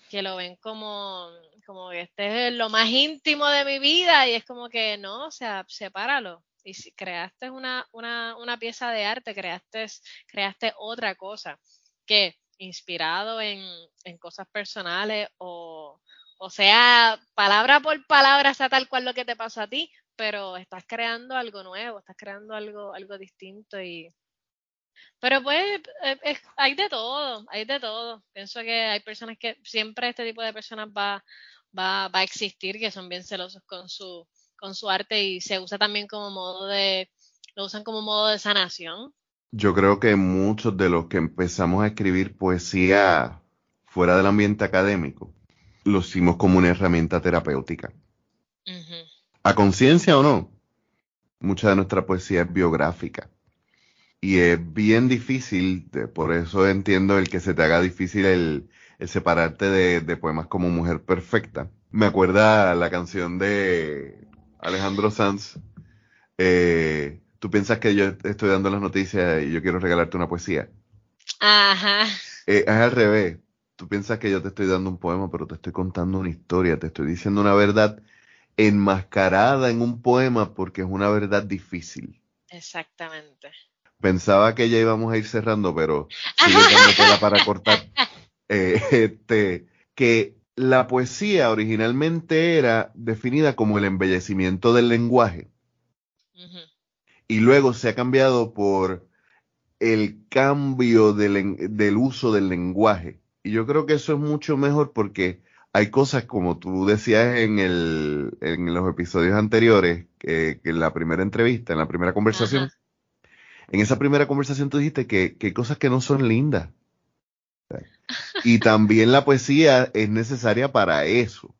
que lo ven como, como que este es lo más íntimo de mi vida y es como que no, o sea, sepáralo. Y si creaste una, una, una pieza de arte, creaste, creaste otra cosa que inspirado en, en cosas personales o, o sea, palabra por palabra sea tal cual lo que te pasó a ti, pero estás creando algo nuevo, estás creando algo, algo distinto y... Pero pues eh, hay de todo, hay de todo. Pienso que hay personas que siempre este tipo de personas va, va, va a existir, que son bien celosos con su, con su arte y se usa también como modo de, lo usan como modo de sanación. Yo creo que muchos de los que empezamos a escribir poesía fuera del ambiente académico, lo hicimos como una herramienta terapéutica a conciencia o no, mucha de nuestra poesía es biográfica. Y es bien difícil, por eso entiendo el que se te haga difícil el, separarte de, poemas como Mujer Perfecta. Me acuerda la canción de Alejandro Sanz. Eh, Tú piensas que yo estoy dando las noticias y yo quiero regalarte una poesía. Ajá. Eh, es al revés. Tú piensas que yo te estoy dando un poema, pero te estoy contando una historia, te estoy diciendo una verdad enmascarada en un poema porque es una verdad difícil. Exactamente. Pensaba que ya íbamos a ir cerrando, pero *laughs* sigue para cortar. Eh, este, que la poesía originalmente era definida como el embellecimiento del lenguaje. Y luego se ha cambiado por el cambio del, del uso del lenguaje. Y yo creo que eso es mucho mejor porque hay cosas como tú decías en, el, en los episodios anteriores, que, en la primera entrevista, en la primera conversación, en esa primera conversación tú dijiste que, que hay cosas que no son lindas. Y también la poesía es necesaria para eso.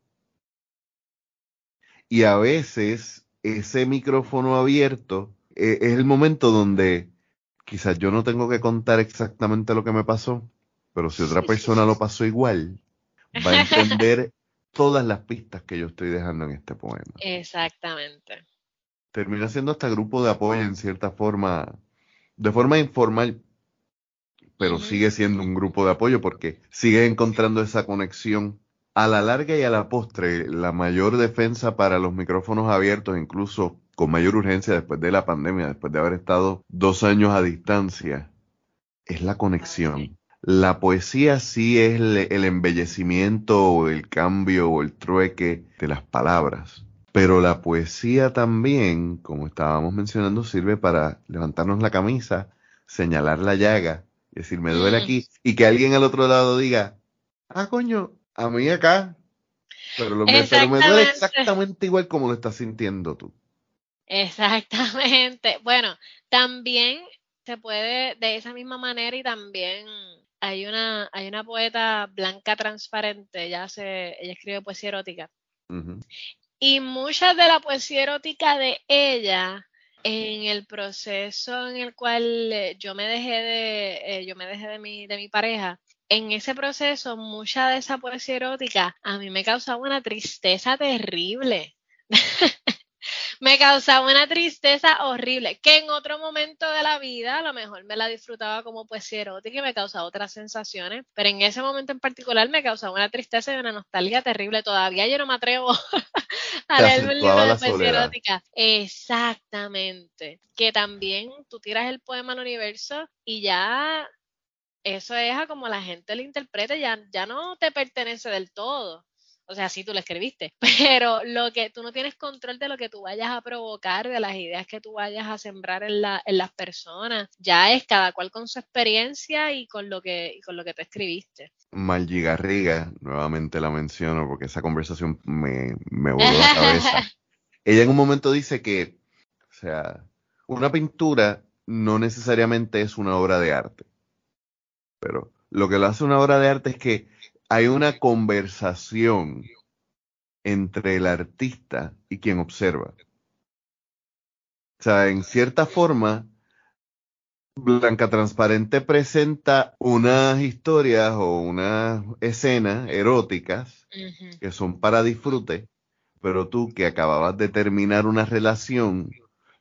Y a veces ese micrófono abierto eh, es el momento donde quizás yo no tengo que contar exactamente lo que me pasó, pero si otra persona lo pasó igual, va a *laughs* entender todas las pistas que yo estoy dejando en este poema. Exactamente. Termina siendo hasta grupo de apoyo en cierta forma, de forma informal, pero sigue siendo un grupo de apoyo porque sigue encontrando esa conexión. A la larga y a la postre, la mayor defensa para los micrófonos abiertos, incluso con mayor urgencia después de la pandemia, después de haber estado dos años a distancia, es la conexión la poesía sí es el, embellecimiento o el cambio o el trueque de las palabras. Pero la poesía también, como estábamos mencionando, sirve para levantarnos la camisa, señalar la llaga, decir, me duele aquí, y que alguien al otro lado diga, ah, coño, a mí acá, pero, lo, pero me duele exactamente igual como lo estás sintiendo tú. Exactamente. *laughs* Bueno, también se puede de esa misma manera y también hay una, hay una poeta blanca transparente, ella, hace, ella escribe poesía erótica. Y mucha de la poesía erótica de ella, en el proceso en el cual eh, yo me dejé de, eh, yo me dejé de mi, de mi pareja, en ese proceso, mucha de esa poesía erótica a mí me causaba una tristeza terrible. *laughs* me causaba una tristeza horrible, que en otro momento de la vida a lo mejor me la disfrutaba como poesía erótica y me causaba otras sensaciones, pero en ese momento en particular me causaba una tristeza y una nostalgia terrible. Todavía yo no me atrevo *laughs* a leer un libro de poesía erótica. Exactamente. Que también tú tiras el poema al universo y ya eso es a como la gente lo interprete, ya, ya no te pertenece del todo. O sea, sí tú lo escribiste, *laughs* pero lo que tú no tienes control de lo que tú vayas a provocar, de las ideas que tú vayas a sembrar en, la, en las personas, ya es cada cual con su experiencia y con lo que, y con lo que tú escribiste. Margie Garriga, nuevamente la menciono porque esa conversación me, me voló la cabeza. *laughs* Ella en un momento dice que, o sea, una pintura no necesariamente es una obra de arte, pero lo que lo hace una obra de arte es que hay una conversación entre el artista y quien observa. O sea, en cierta forma, Blanca Transparente presenta unas historias o unas escenas eróticas que son para disfrute, pero tú que acababas de terminar una relación,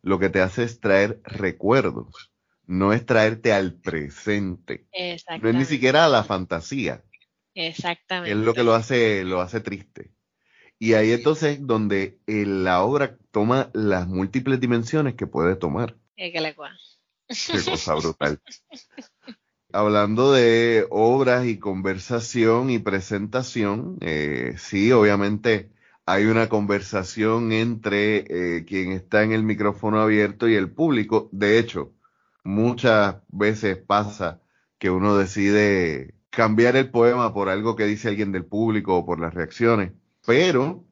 lo que te hace es traer recuerdos, no es traerte al presente. No es ni siquiera a la fantasía. Exactamente. Es lo que lo hace, lo hace triste. Y ahí entonces donde eh, la obra toma las múltiples dimensiones que puede tomar. Es que le Qué cosa brutal. Hablando de obras y conversación y presentación, eh, sí, obviamente hay una conversación entre eh, quien está en el micrófono abierto y el público. De hecho, muchas veces pasa que uno decide cambiar el poema por algo que dice alguien del público o por las reacciones. Pero,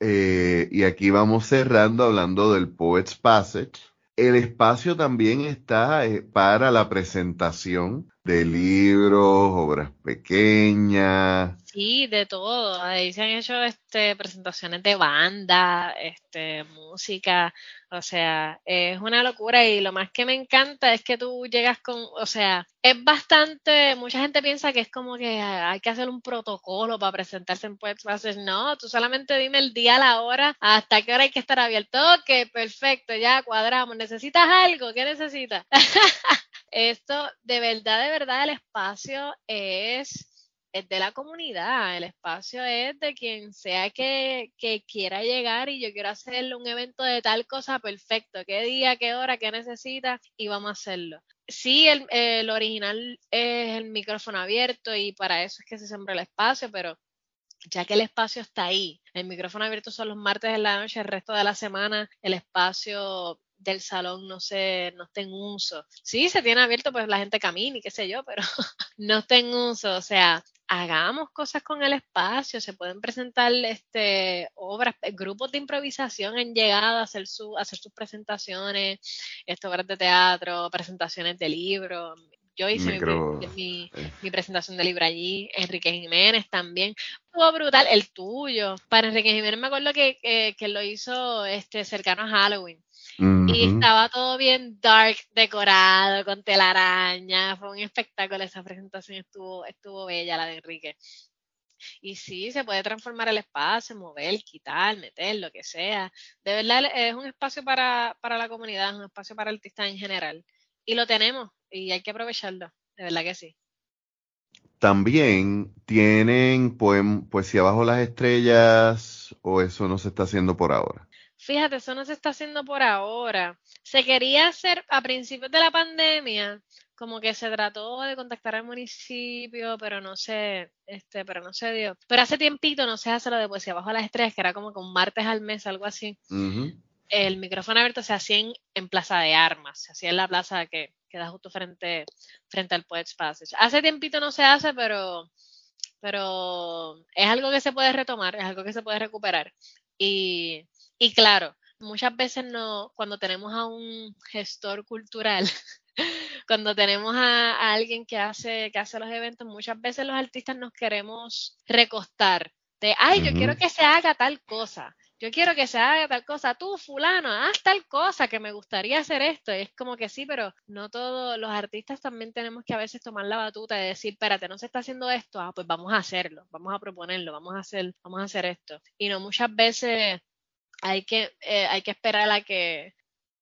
eh, y aquí vamos cerrando hablando del Poet's Passage, el espacio también está eh, para la presentación de libros, obras pequeñas. Sí, de todo. Ahí se han hecho este, presentaciones de banda, este, música. O sea, es una locura y lo más que me encanta es que tú llegas con, o sea, es bastante, mucha gente piensa que es como que hay que hacer un protocolo para presentarse en Poets No, tú solamente dime el día, la hora, hasta qué hora hay que estar abierto. Ok, perfecto, ya cuadramos. ¿Necesitas algo? ¿Qué necesitas? *laughs* Esto, de verdad, de verdad, el espacio es, de la comunidad, el espacio es de quien sea que, quiera llegar y yo quiero hacerle un evento de tal cosa, perfecto, qué día, qué hora, qué necesita y vamos a hacerlo. Sí, el, el original es el micrófono abierto y para eso es que se siembra el espacio, pero ya que el espacio está ahí, el micrófono abierto son los martes de la noche, el resto de la semana el espacio del salón no se no esté en uso. Sí, se tiene abierto, pues la gente camina y qué sé yo, pero *laughs* no está en uso. O sea, hagamos cosas con el espacio, se pueden presentar este obras, grupos de improvisación en llegada a hacer su, hacer sus presentaciones, este, obras de teatro, presentaciones de libros. Yo hice mi, eh. mi, presentación de libro allí, Enrique Jiménez también. Fue brutal, el tuyo. Para Enrique Jiménez me acuerdo que, que, que lo hizo este cercano a Halloween. Y estaba todo bien dark, decorado, con telaraña. Fue un espectáculo esa presentación, estuvo, estuvo bella la de Enrique. Y sí, se puede transformar el espacio, mover, quitar, meter, lo que sea. De verdad es un espacio para, para la comunidad, es un espacio para artistas en general. Y lo tenemos y hay que aprovecharlo, de verdad que sí. También tienen poesía bajo las estrellas o eso no se está haciendo por ahora. Fíjate, eso no se está haciendo por ahora. Se quería hacer a principios de la pandemia, como que se trató de contactar al municipio, pero no se, este, pero no se dio. Pero hace tiempito no se hace lo de poesía bajo las estrellas, que era como que un martes al mes, algo así. El micrófono abierto se hacía en, Plaza de Armas, se hacía en la plaza que queda justo frente, frente al Poets Passage. Hace tiempito no se hace, pero, pero es algo que se puede retomar, es algo que se puede recuperar. Y y claro, muchas veces no, cuando tenemos a un gestor cultural, *laughs* cuando tenemos a, alguien que hace, que hace los eventos, muchas veces los artistas nos queremos recostar de, ay, yo quiero que se haga tal cosa, yo quiero que se haga tal cosa, tú fulano, haz tal cosa, que me gustaría hacer esto. Y es como que sí, pero no todos los artistas también tenemos que a veces tomar la batuta y decir, espérate, no se está haciendo esto, ah, pues vamos a hacerlo, vamos a proponerlo, vamos a hacer, vamos a hacer esto. Y no muchas veces hay que, eh, hay que esperar a que,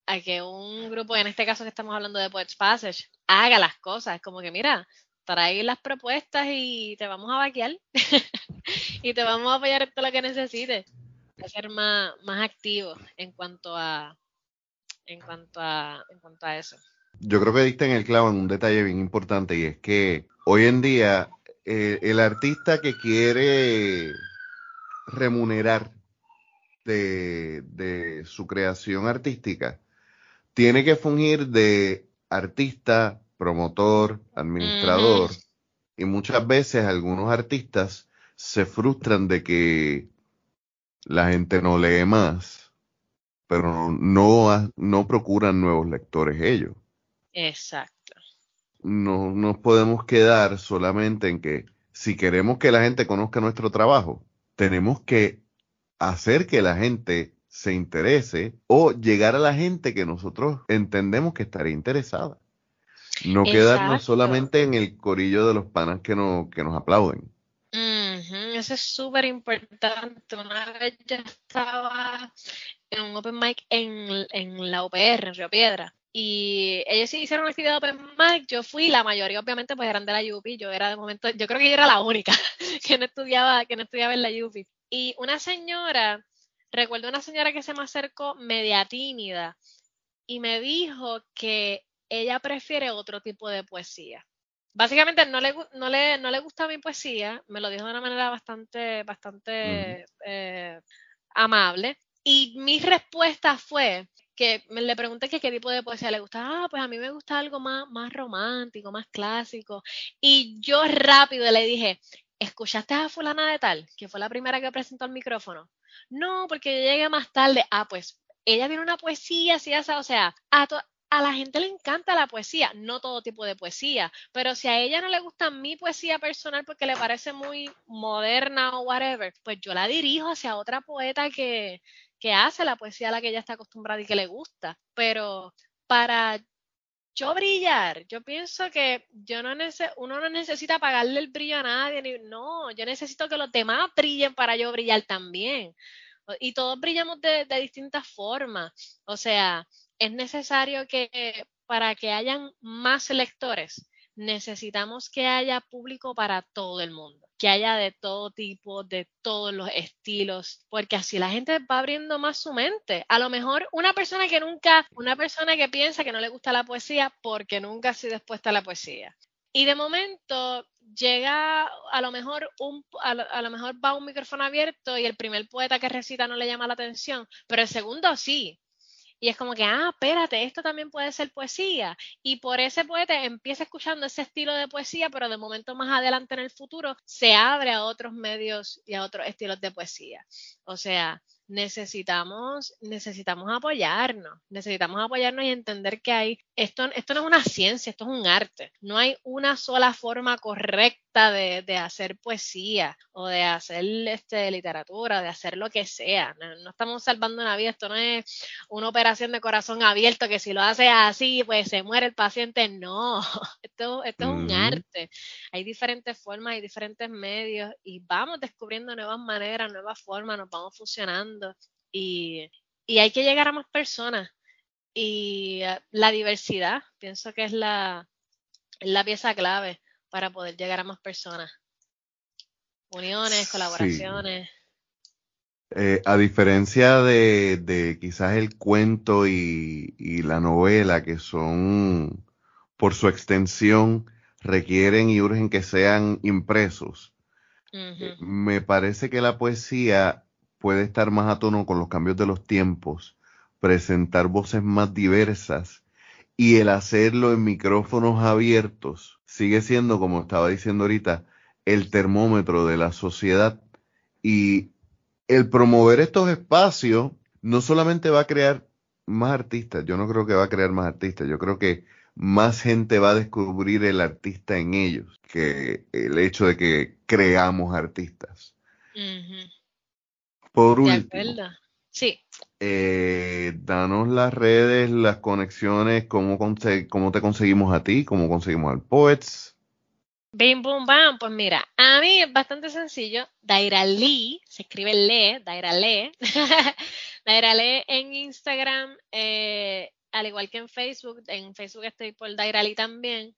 a que un grupo, en este caso que estamos hablando de Poets Passage, haga las cosas. Como que, mira, trae las propuestas y te vamos a vaquear *laughs* y te vamos a apoyar todo lo que necesites. A ser más, más activo en cuanto a en cuanto a en cuanto a eso. Yo creo que diste en el clavo en un detalle bien importante y es que hoy en día eh, el artista que quiere remunerar de, de su creación artística, tiene que fungir de artista, promotor, administrador, y muchas veces algunos artistas se frustran de que la gente no lee más, pero no, no procuran nuevos lectores ellos. Exacto. No nos podemos quedar solamente en que si queremos que la gente conozca nuestro trabajo, tenemos que hacer que la gente se interese o llegar a la gente que nosotros entendemos que estaría interesada. No quedarnos solamente en el corillo de los panas que, no, que nos aplauden. Eso es súper importante. Una vez yo estaba en un open mic en, en la UPR, en Río Piedra. Y ellos sí hicieron una actividad de open mic, yo fui, la mayoría obviamente pues eran de la UPI, yo era de momento, yo creo que yo era la única *laughs* que no estudiaba, que no estudiaba en la UPI. Y una señora, recuerdo una señora que se me acercó media tímida y me dijo que ella prefiere otro tipo de poesía. Básicamente no le, no le, no le gusta mi poesía, me lo dijo de una manera bastante, bastante eh, amable. Y mi respuesta fue que me le pregunté que qué tipo de poesía le gusta. Ah, pues a mí me gusta algo más, más romántico, más clásico. Y yo rápido le dije, ¿escuchaste a fulana de tal? Que fue la primera que presentó el micrófono. No, porque yo llegué más tarde. Ah, pues ella tiene una poesía así, o sea, a, a la gente le encanta la poesía, no todo tipo de poesía, pero si a ella no le gusta mi poesía personal porque le parece muy moderna o whatever, pues yo la dirijo hacia otra poeta que, que hace la poesía a la que ella está acostumbrada y que le gusta. Pero para yo brillar, yo pienso que yo no uno no necesita pagarle el brillo a nadie, no, yo necesito que los demás brillen para yo brillar también. Y todos brillamos de, de distintas formas. O sea, es necesario que para que hayan más lectores, necesitamos que haya público para todo el mundo, que haya de todo tipo, de todos los estilos, porque así la gente va abriendo más su mente. A lo mejor una persona que nunca, una persona que piensa que no le gusta la poesía porque nunca ha sido expuesta a la poesía. Y de momento llega a lo mejor a lo, mejor va un micrófono abierto y el primer poeta que recita no le llama la atención, pero el segundo sí. Y es como que, ah, espérate, esto también puede ser poesía. Y por ese poeta empieza escuchando ese estilo de poesía, pero de momento más adelante en el futuro se abre a otros medios y a otros estilos de poesía. O sea, necesitamos, necesitamos apoyarnos, necesitamos apoyarnos y entender que hay, esto, esto no es una ciencia, esto es un arte, no hay una sola forma correcta de, de hacer poesía o de hacer este, literatura, de hacer lo que sea, no, estamos salvando una vida, esto no es una operación de corazón abierto que si lo hace así, pues se muere el paciente, no, *laughs* esto, esto es un arte, hay diferentes formas, hay diferentes medios y vamos descubriendo nuevas maneras, nuevas formas, nos vamos fusionando y, hay que llegar a más personas. Y eh, la diversidad, pienso que es la, la pieza clave para poder llegar a más personas. Uniones, colaboraciones. Eh, a diferencia de, de, quizás el cuento y, la novela, que son, por su extensión, requieren y urgen que sean impresos, eh, me parece que la poesía puede estar más a tono con los cambios de los tiempos, presentar voces más diversas y el hacerlo en micrófonos abiertos sigue siendo, como estaba diciendo ahorita, el termómetro de la sociedad y el promover estos espacios no solamente va a crear más artistas, yo no creo que va a crear más artistas, yo creo que más gente va a descubrir el artista en ellos que el hecho de que creamos artistas. Por último, sí. Eh, danos las redes, las conexiones, cómo, cómo te conseguimos a ti, cómo conseguimos al Poets. Bim, boom, bam. Pues mira, a mí es bastante sencillo. Daira Lee, se escribe Le, Daira Le. *laughs* Daira Le en Instagram, eh, al igual que en Facebook. En Facebook estoy por Daira Lee también.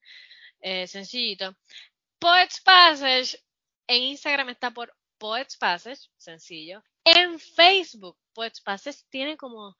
Eh, sencillito. Poets Passage en Instagram está por Poets Passage, sencillo. En Facebook, Poets Passage tiene como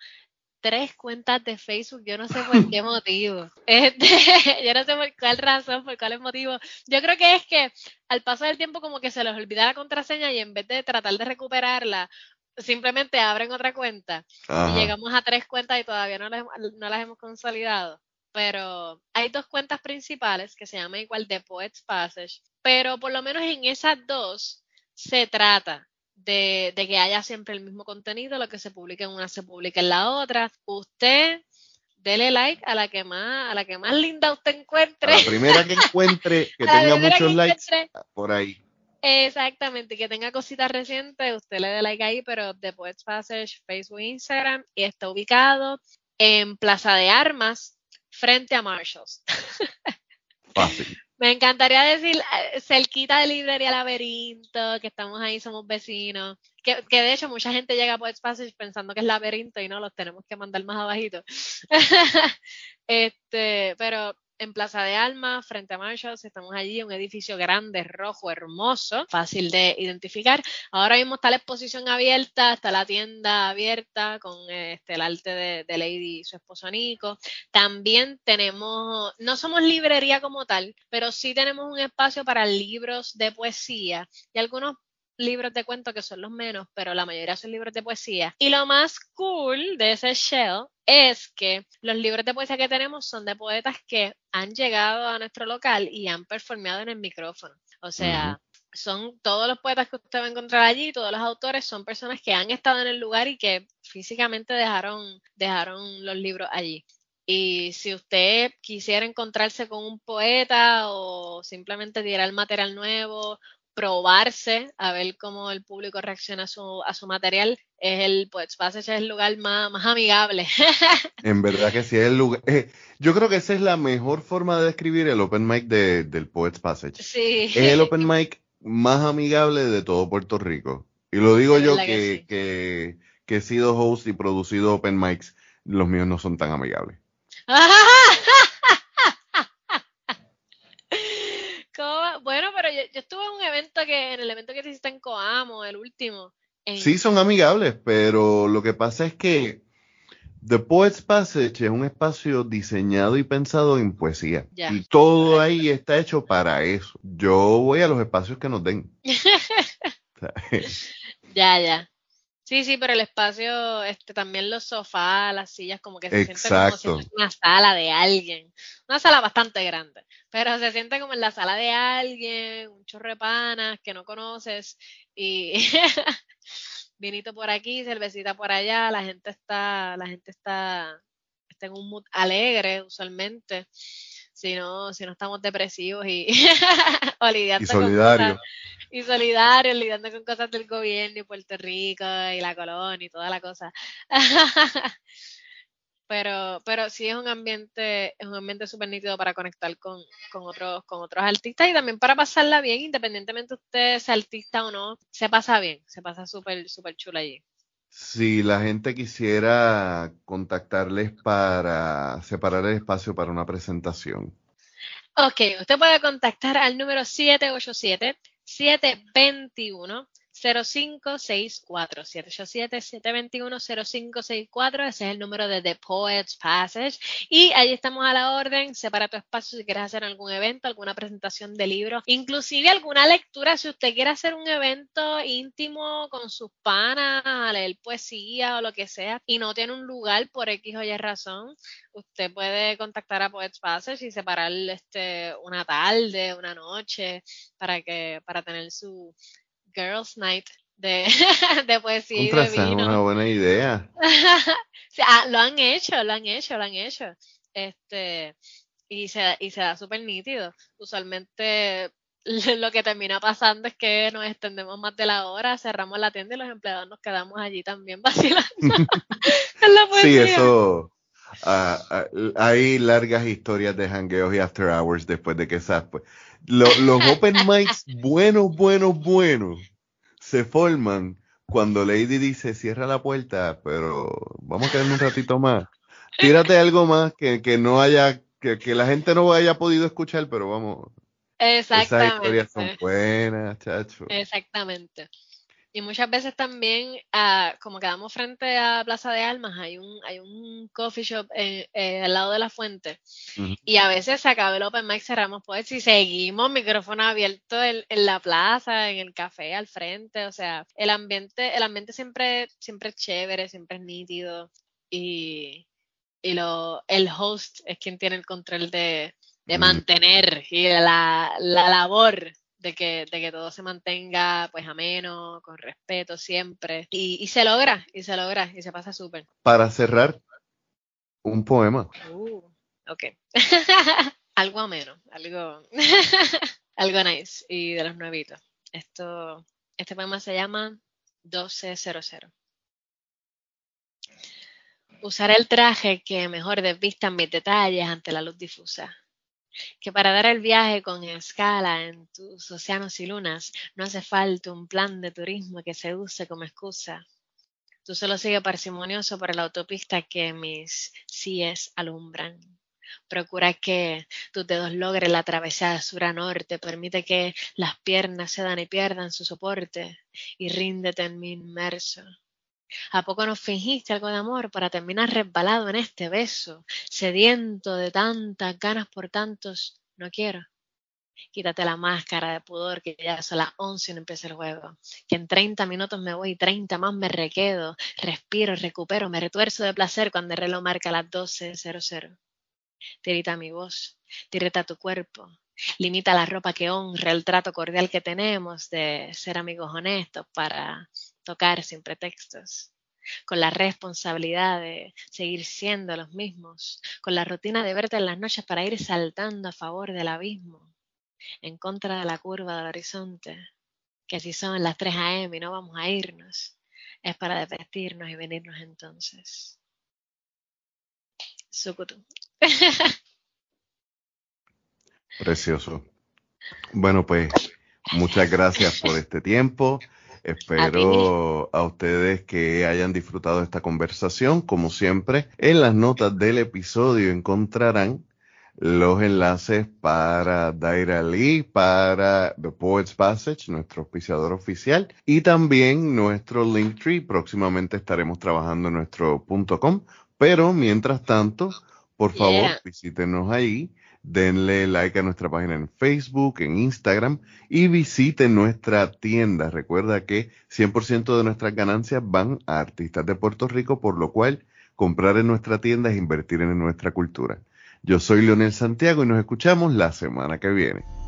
tres cuentas de Facebook, yo no sé por qué *laughs* motivo. Este, *laughs* yo no sé por cuál razón, por cuál motivo. Yo creo que es que al paso del tiempo como que se les olvida la contraseña y en vez de tratar de recuperarla, simplemente abren otra cuenta. Y llegamos a tres cuentas y todavía no las, no las hemos consolidado. Pero hay dos cuentas principales que se llaman igual The Poets Passage, pero por lo menos en esas dos se trata de, que haya siempre el mismo contenido, lo que se publica en una se publica en la otra. Usted dele like a la que más, a la que más linda usted encuentre. A la primera que encuentre, *laughs* que tenga muchos likes por ahí. Exactamente, que tenga cositas recientes, usted le dé like ahí, pero The Poets Passage, Facebook, Instagram, y está ubicado en Plaza de Armas, frente a Marshalls. *laughs* Fácil. Me encantaría decir eh, cerquita de Librería Laberinto, que estamos ahí, somos vecinos. Que, de hecho mucha gente llega Poets Passage pensando que es Laberinto y no, los tenemos que mandar más abajito. *laughs* este, pero en Plaza de Alma, frente a Marshalls. Estamos allí, un edificio grande, rojo, hermoso, fácil de identificar. Ahora mismo está la exposición abierta, está la tienda abierta con este, el arte de, Lady y su esposo Nico. También tenemos, no somos librería como tal, pero sí tenemos un espacio para libros de poesía y algunos libros de cuento que son los menos, pero la mayoría son libros de poesía. Y lo más cool de ese shell es que los libros de poesía que tenemos son de poetas que han llegado a nuestro local y han performeado en el micrófono. O sea, son todos los poetas que usted va a encontrar allí, todos los autores son personas que han estado en el lugar y que físicamente dejaron, dejaron los libros allí. Y si usted quisiera encontrarse con un poeta o simplemente tirar material nuevo probarse, a ver cómo el público reacciona a su, a su material, es el Poets Passage es el lugar más, más amigable. *laughs* en verdad que sí, es el lugar. Eh, yo creo que esa es la mejor forma de describir el open mic de, del Poets Passage. Sí. Es el open mic más amigable de todo Puerto Rico. Y lo digo yo que, que, que, he sido host y producido open mics, los míos no son tan amigables. *laughs* Bueno, pero yo, estuve en un evento que, en el evento que hiciste en Coamo, el último. Sí, son amigables, pero lo que pasa es que The Poets Passage es un espacio diseñado y pensado en poesía. Y todo ahí está hecho para eso. Yo voy a los espacios que nos den. *laughs* *laughs* ya, ya. Sí, sí, pero el espacio, este, también los sofás, las sillas, como que se siente como si fuera una sala de alguien. Una sala bastante grande, pero se siente como en la sala de alguien, un chorro de panas que no conoces y *laughs* vinito por aquí, cervecita por allá, la gente está, la gente está, está en un mood alegre usualmente si no, si no estamos depresivos y, *laughs* o lidiando y solidarios. *laughs* y solidarios, lidiando con cosas del gobierno y Puerto Rico y la colonia y toda la cosa. *laughs* pero, pero sí es un ambiente, es un ambiente súper nítido para conectar con, con, otros, con otros artistas y también para pasarla bien, independientemente usted sea artista o no, se pasa bien, se pasa súper, súper chulo allí. Si la gente quisiera contactarles para separar el espacio para una presentación. Ok, usted puede contactar al número 787 721 0564 787-721-0564 ese es el número de The Poets Passage. Y ahí estamos a la orden separa tu espacio si quieres hacer algún evento alguna presentación de libros inclusive alguna lectura si usted quiere hacer un evento íntimo con sus panas a leer poesía o lo que sea y no tiene un lugar por X o Y razón usted puede contactar a Poets Passage y separar este una tarde una noche para que para tener su Girls Night de, *laughs* de poesía y de vino. una buena idea. *laughs* Ah, lo han hecho, lo han hecho, lo han hecho. Este, y se, y se da súper nítido. Usualmente *laughs* lo que termina pasando es que nos extendemos más de la hora, cerramos la tienda y los empleados nos quedamos allí también vacilando. sí, eso. Ah, ah, hay largas historias de hangueos y after hours después de que esas, pues, los open mics buenos, buenos, buenos se forman cuando Lady dice cierra la puerta, pero vamos a quedarnos un ratito más. Tírate algo más que, que no haya, que, que, la gente no haya podido escuchar, pero vamos. Exactamente. Esas historias son buenas, chacho. Exactamente. Y muchas veces también, uh, como quedamos frente a Plaza de Almas, hay un, hay un coffee shop eh, eh, al lado de la fuente. Y a veces se acaba el open mic, cerramos pues y seguimos micrófono abierto en, en, la plaza, en el café, al frente. O sea, el ambiente, el ambiente siempre, siempre es chévere, siempre es nítido. Y, y lo, el host es quien tiene el control de, de mantener y la, la labor de que, de que todo se mantenga pues ameno, con respeto siempre. Y, y se logra, y se logra, y se pasa súper. Para cerrar, un poema. Uh, ok. *laughs* algo ameno, algo, *laughs* algo nice y de los nuevitos. Esto, este poema se llama 1200. Usar el traje que mejor desvistan mis detalles ante la luz difusa que para dar el viaje con escala en tus océanos y lunas no hace falta un plan de turismo que se como excusa. Tú solo sigue parsimonioso por la autopista que mis síes alumbran. Procura que tus dedos logren la travesía de sur a norte, permite que las piernas se dan y pierdan su soporte y ríndete en mi inmerso. ¿A poco nos fingiste algo de amor para terminar resbalado en este beso, sediento de tantas ganas por tantos? No quiero. Quítate la máscara de pudor que ya son las 11 y no empieza el juego. Que en 30 minutos me voy y 30 más me requedo. Respiro, recupero, me retuerzo de placer cuando el reloj marca las 12.00. Tirita mi voz, tirita tu cuerpo. Limita la ropa que honra el trato cordial que tenemos de ser amigos honestos para tocar sin pretextos, con la responsabilidad de seguir siendo los mismos, con la rutina de verte en las noches para ir saltando a favor del abismo, en contra de la curva del horizonte, que si son las 3 a.m. y no vamos a irnos, es para desvestirnos y venirnos entonces. Sukutu. Precioso. Bueno, pues muchas gracias por este tiempo. Espero a, ustedes que hayan disfrutado esta conversación. Como siempre, en las notas del episodio encontrarán los enlaces para Daira Lee, para The Poets Passage, nuestro auspiciador oficial, y también nuestro Linktree. Próximamente estaremos trabajando en nuestro .com, pero mientras tanto, por favor, visítenos ahí denle like a nuestra página en Facebook, en Instagram y visiten nuestra tienda. Recuerda que 100% de nuestras ganancias van a artistas de Puerto Rico, por lo cual comprar en nuestra tienda es invertir en nuestra cultura. Yo soy Leonel Santiago y nos escuchamos la semana que viene.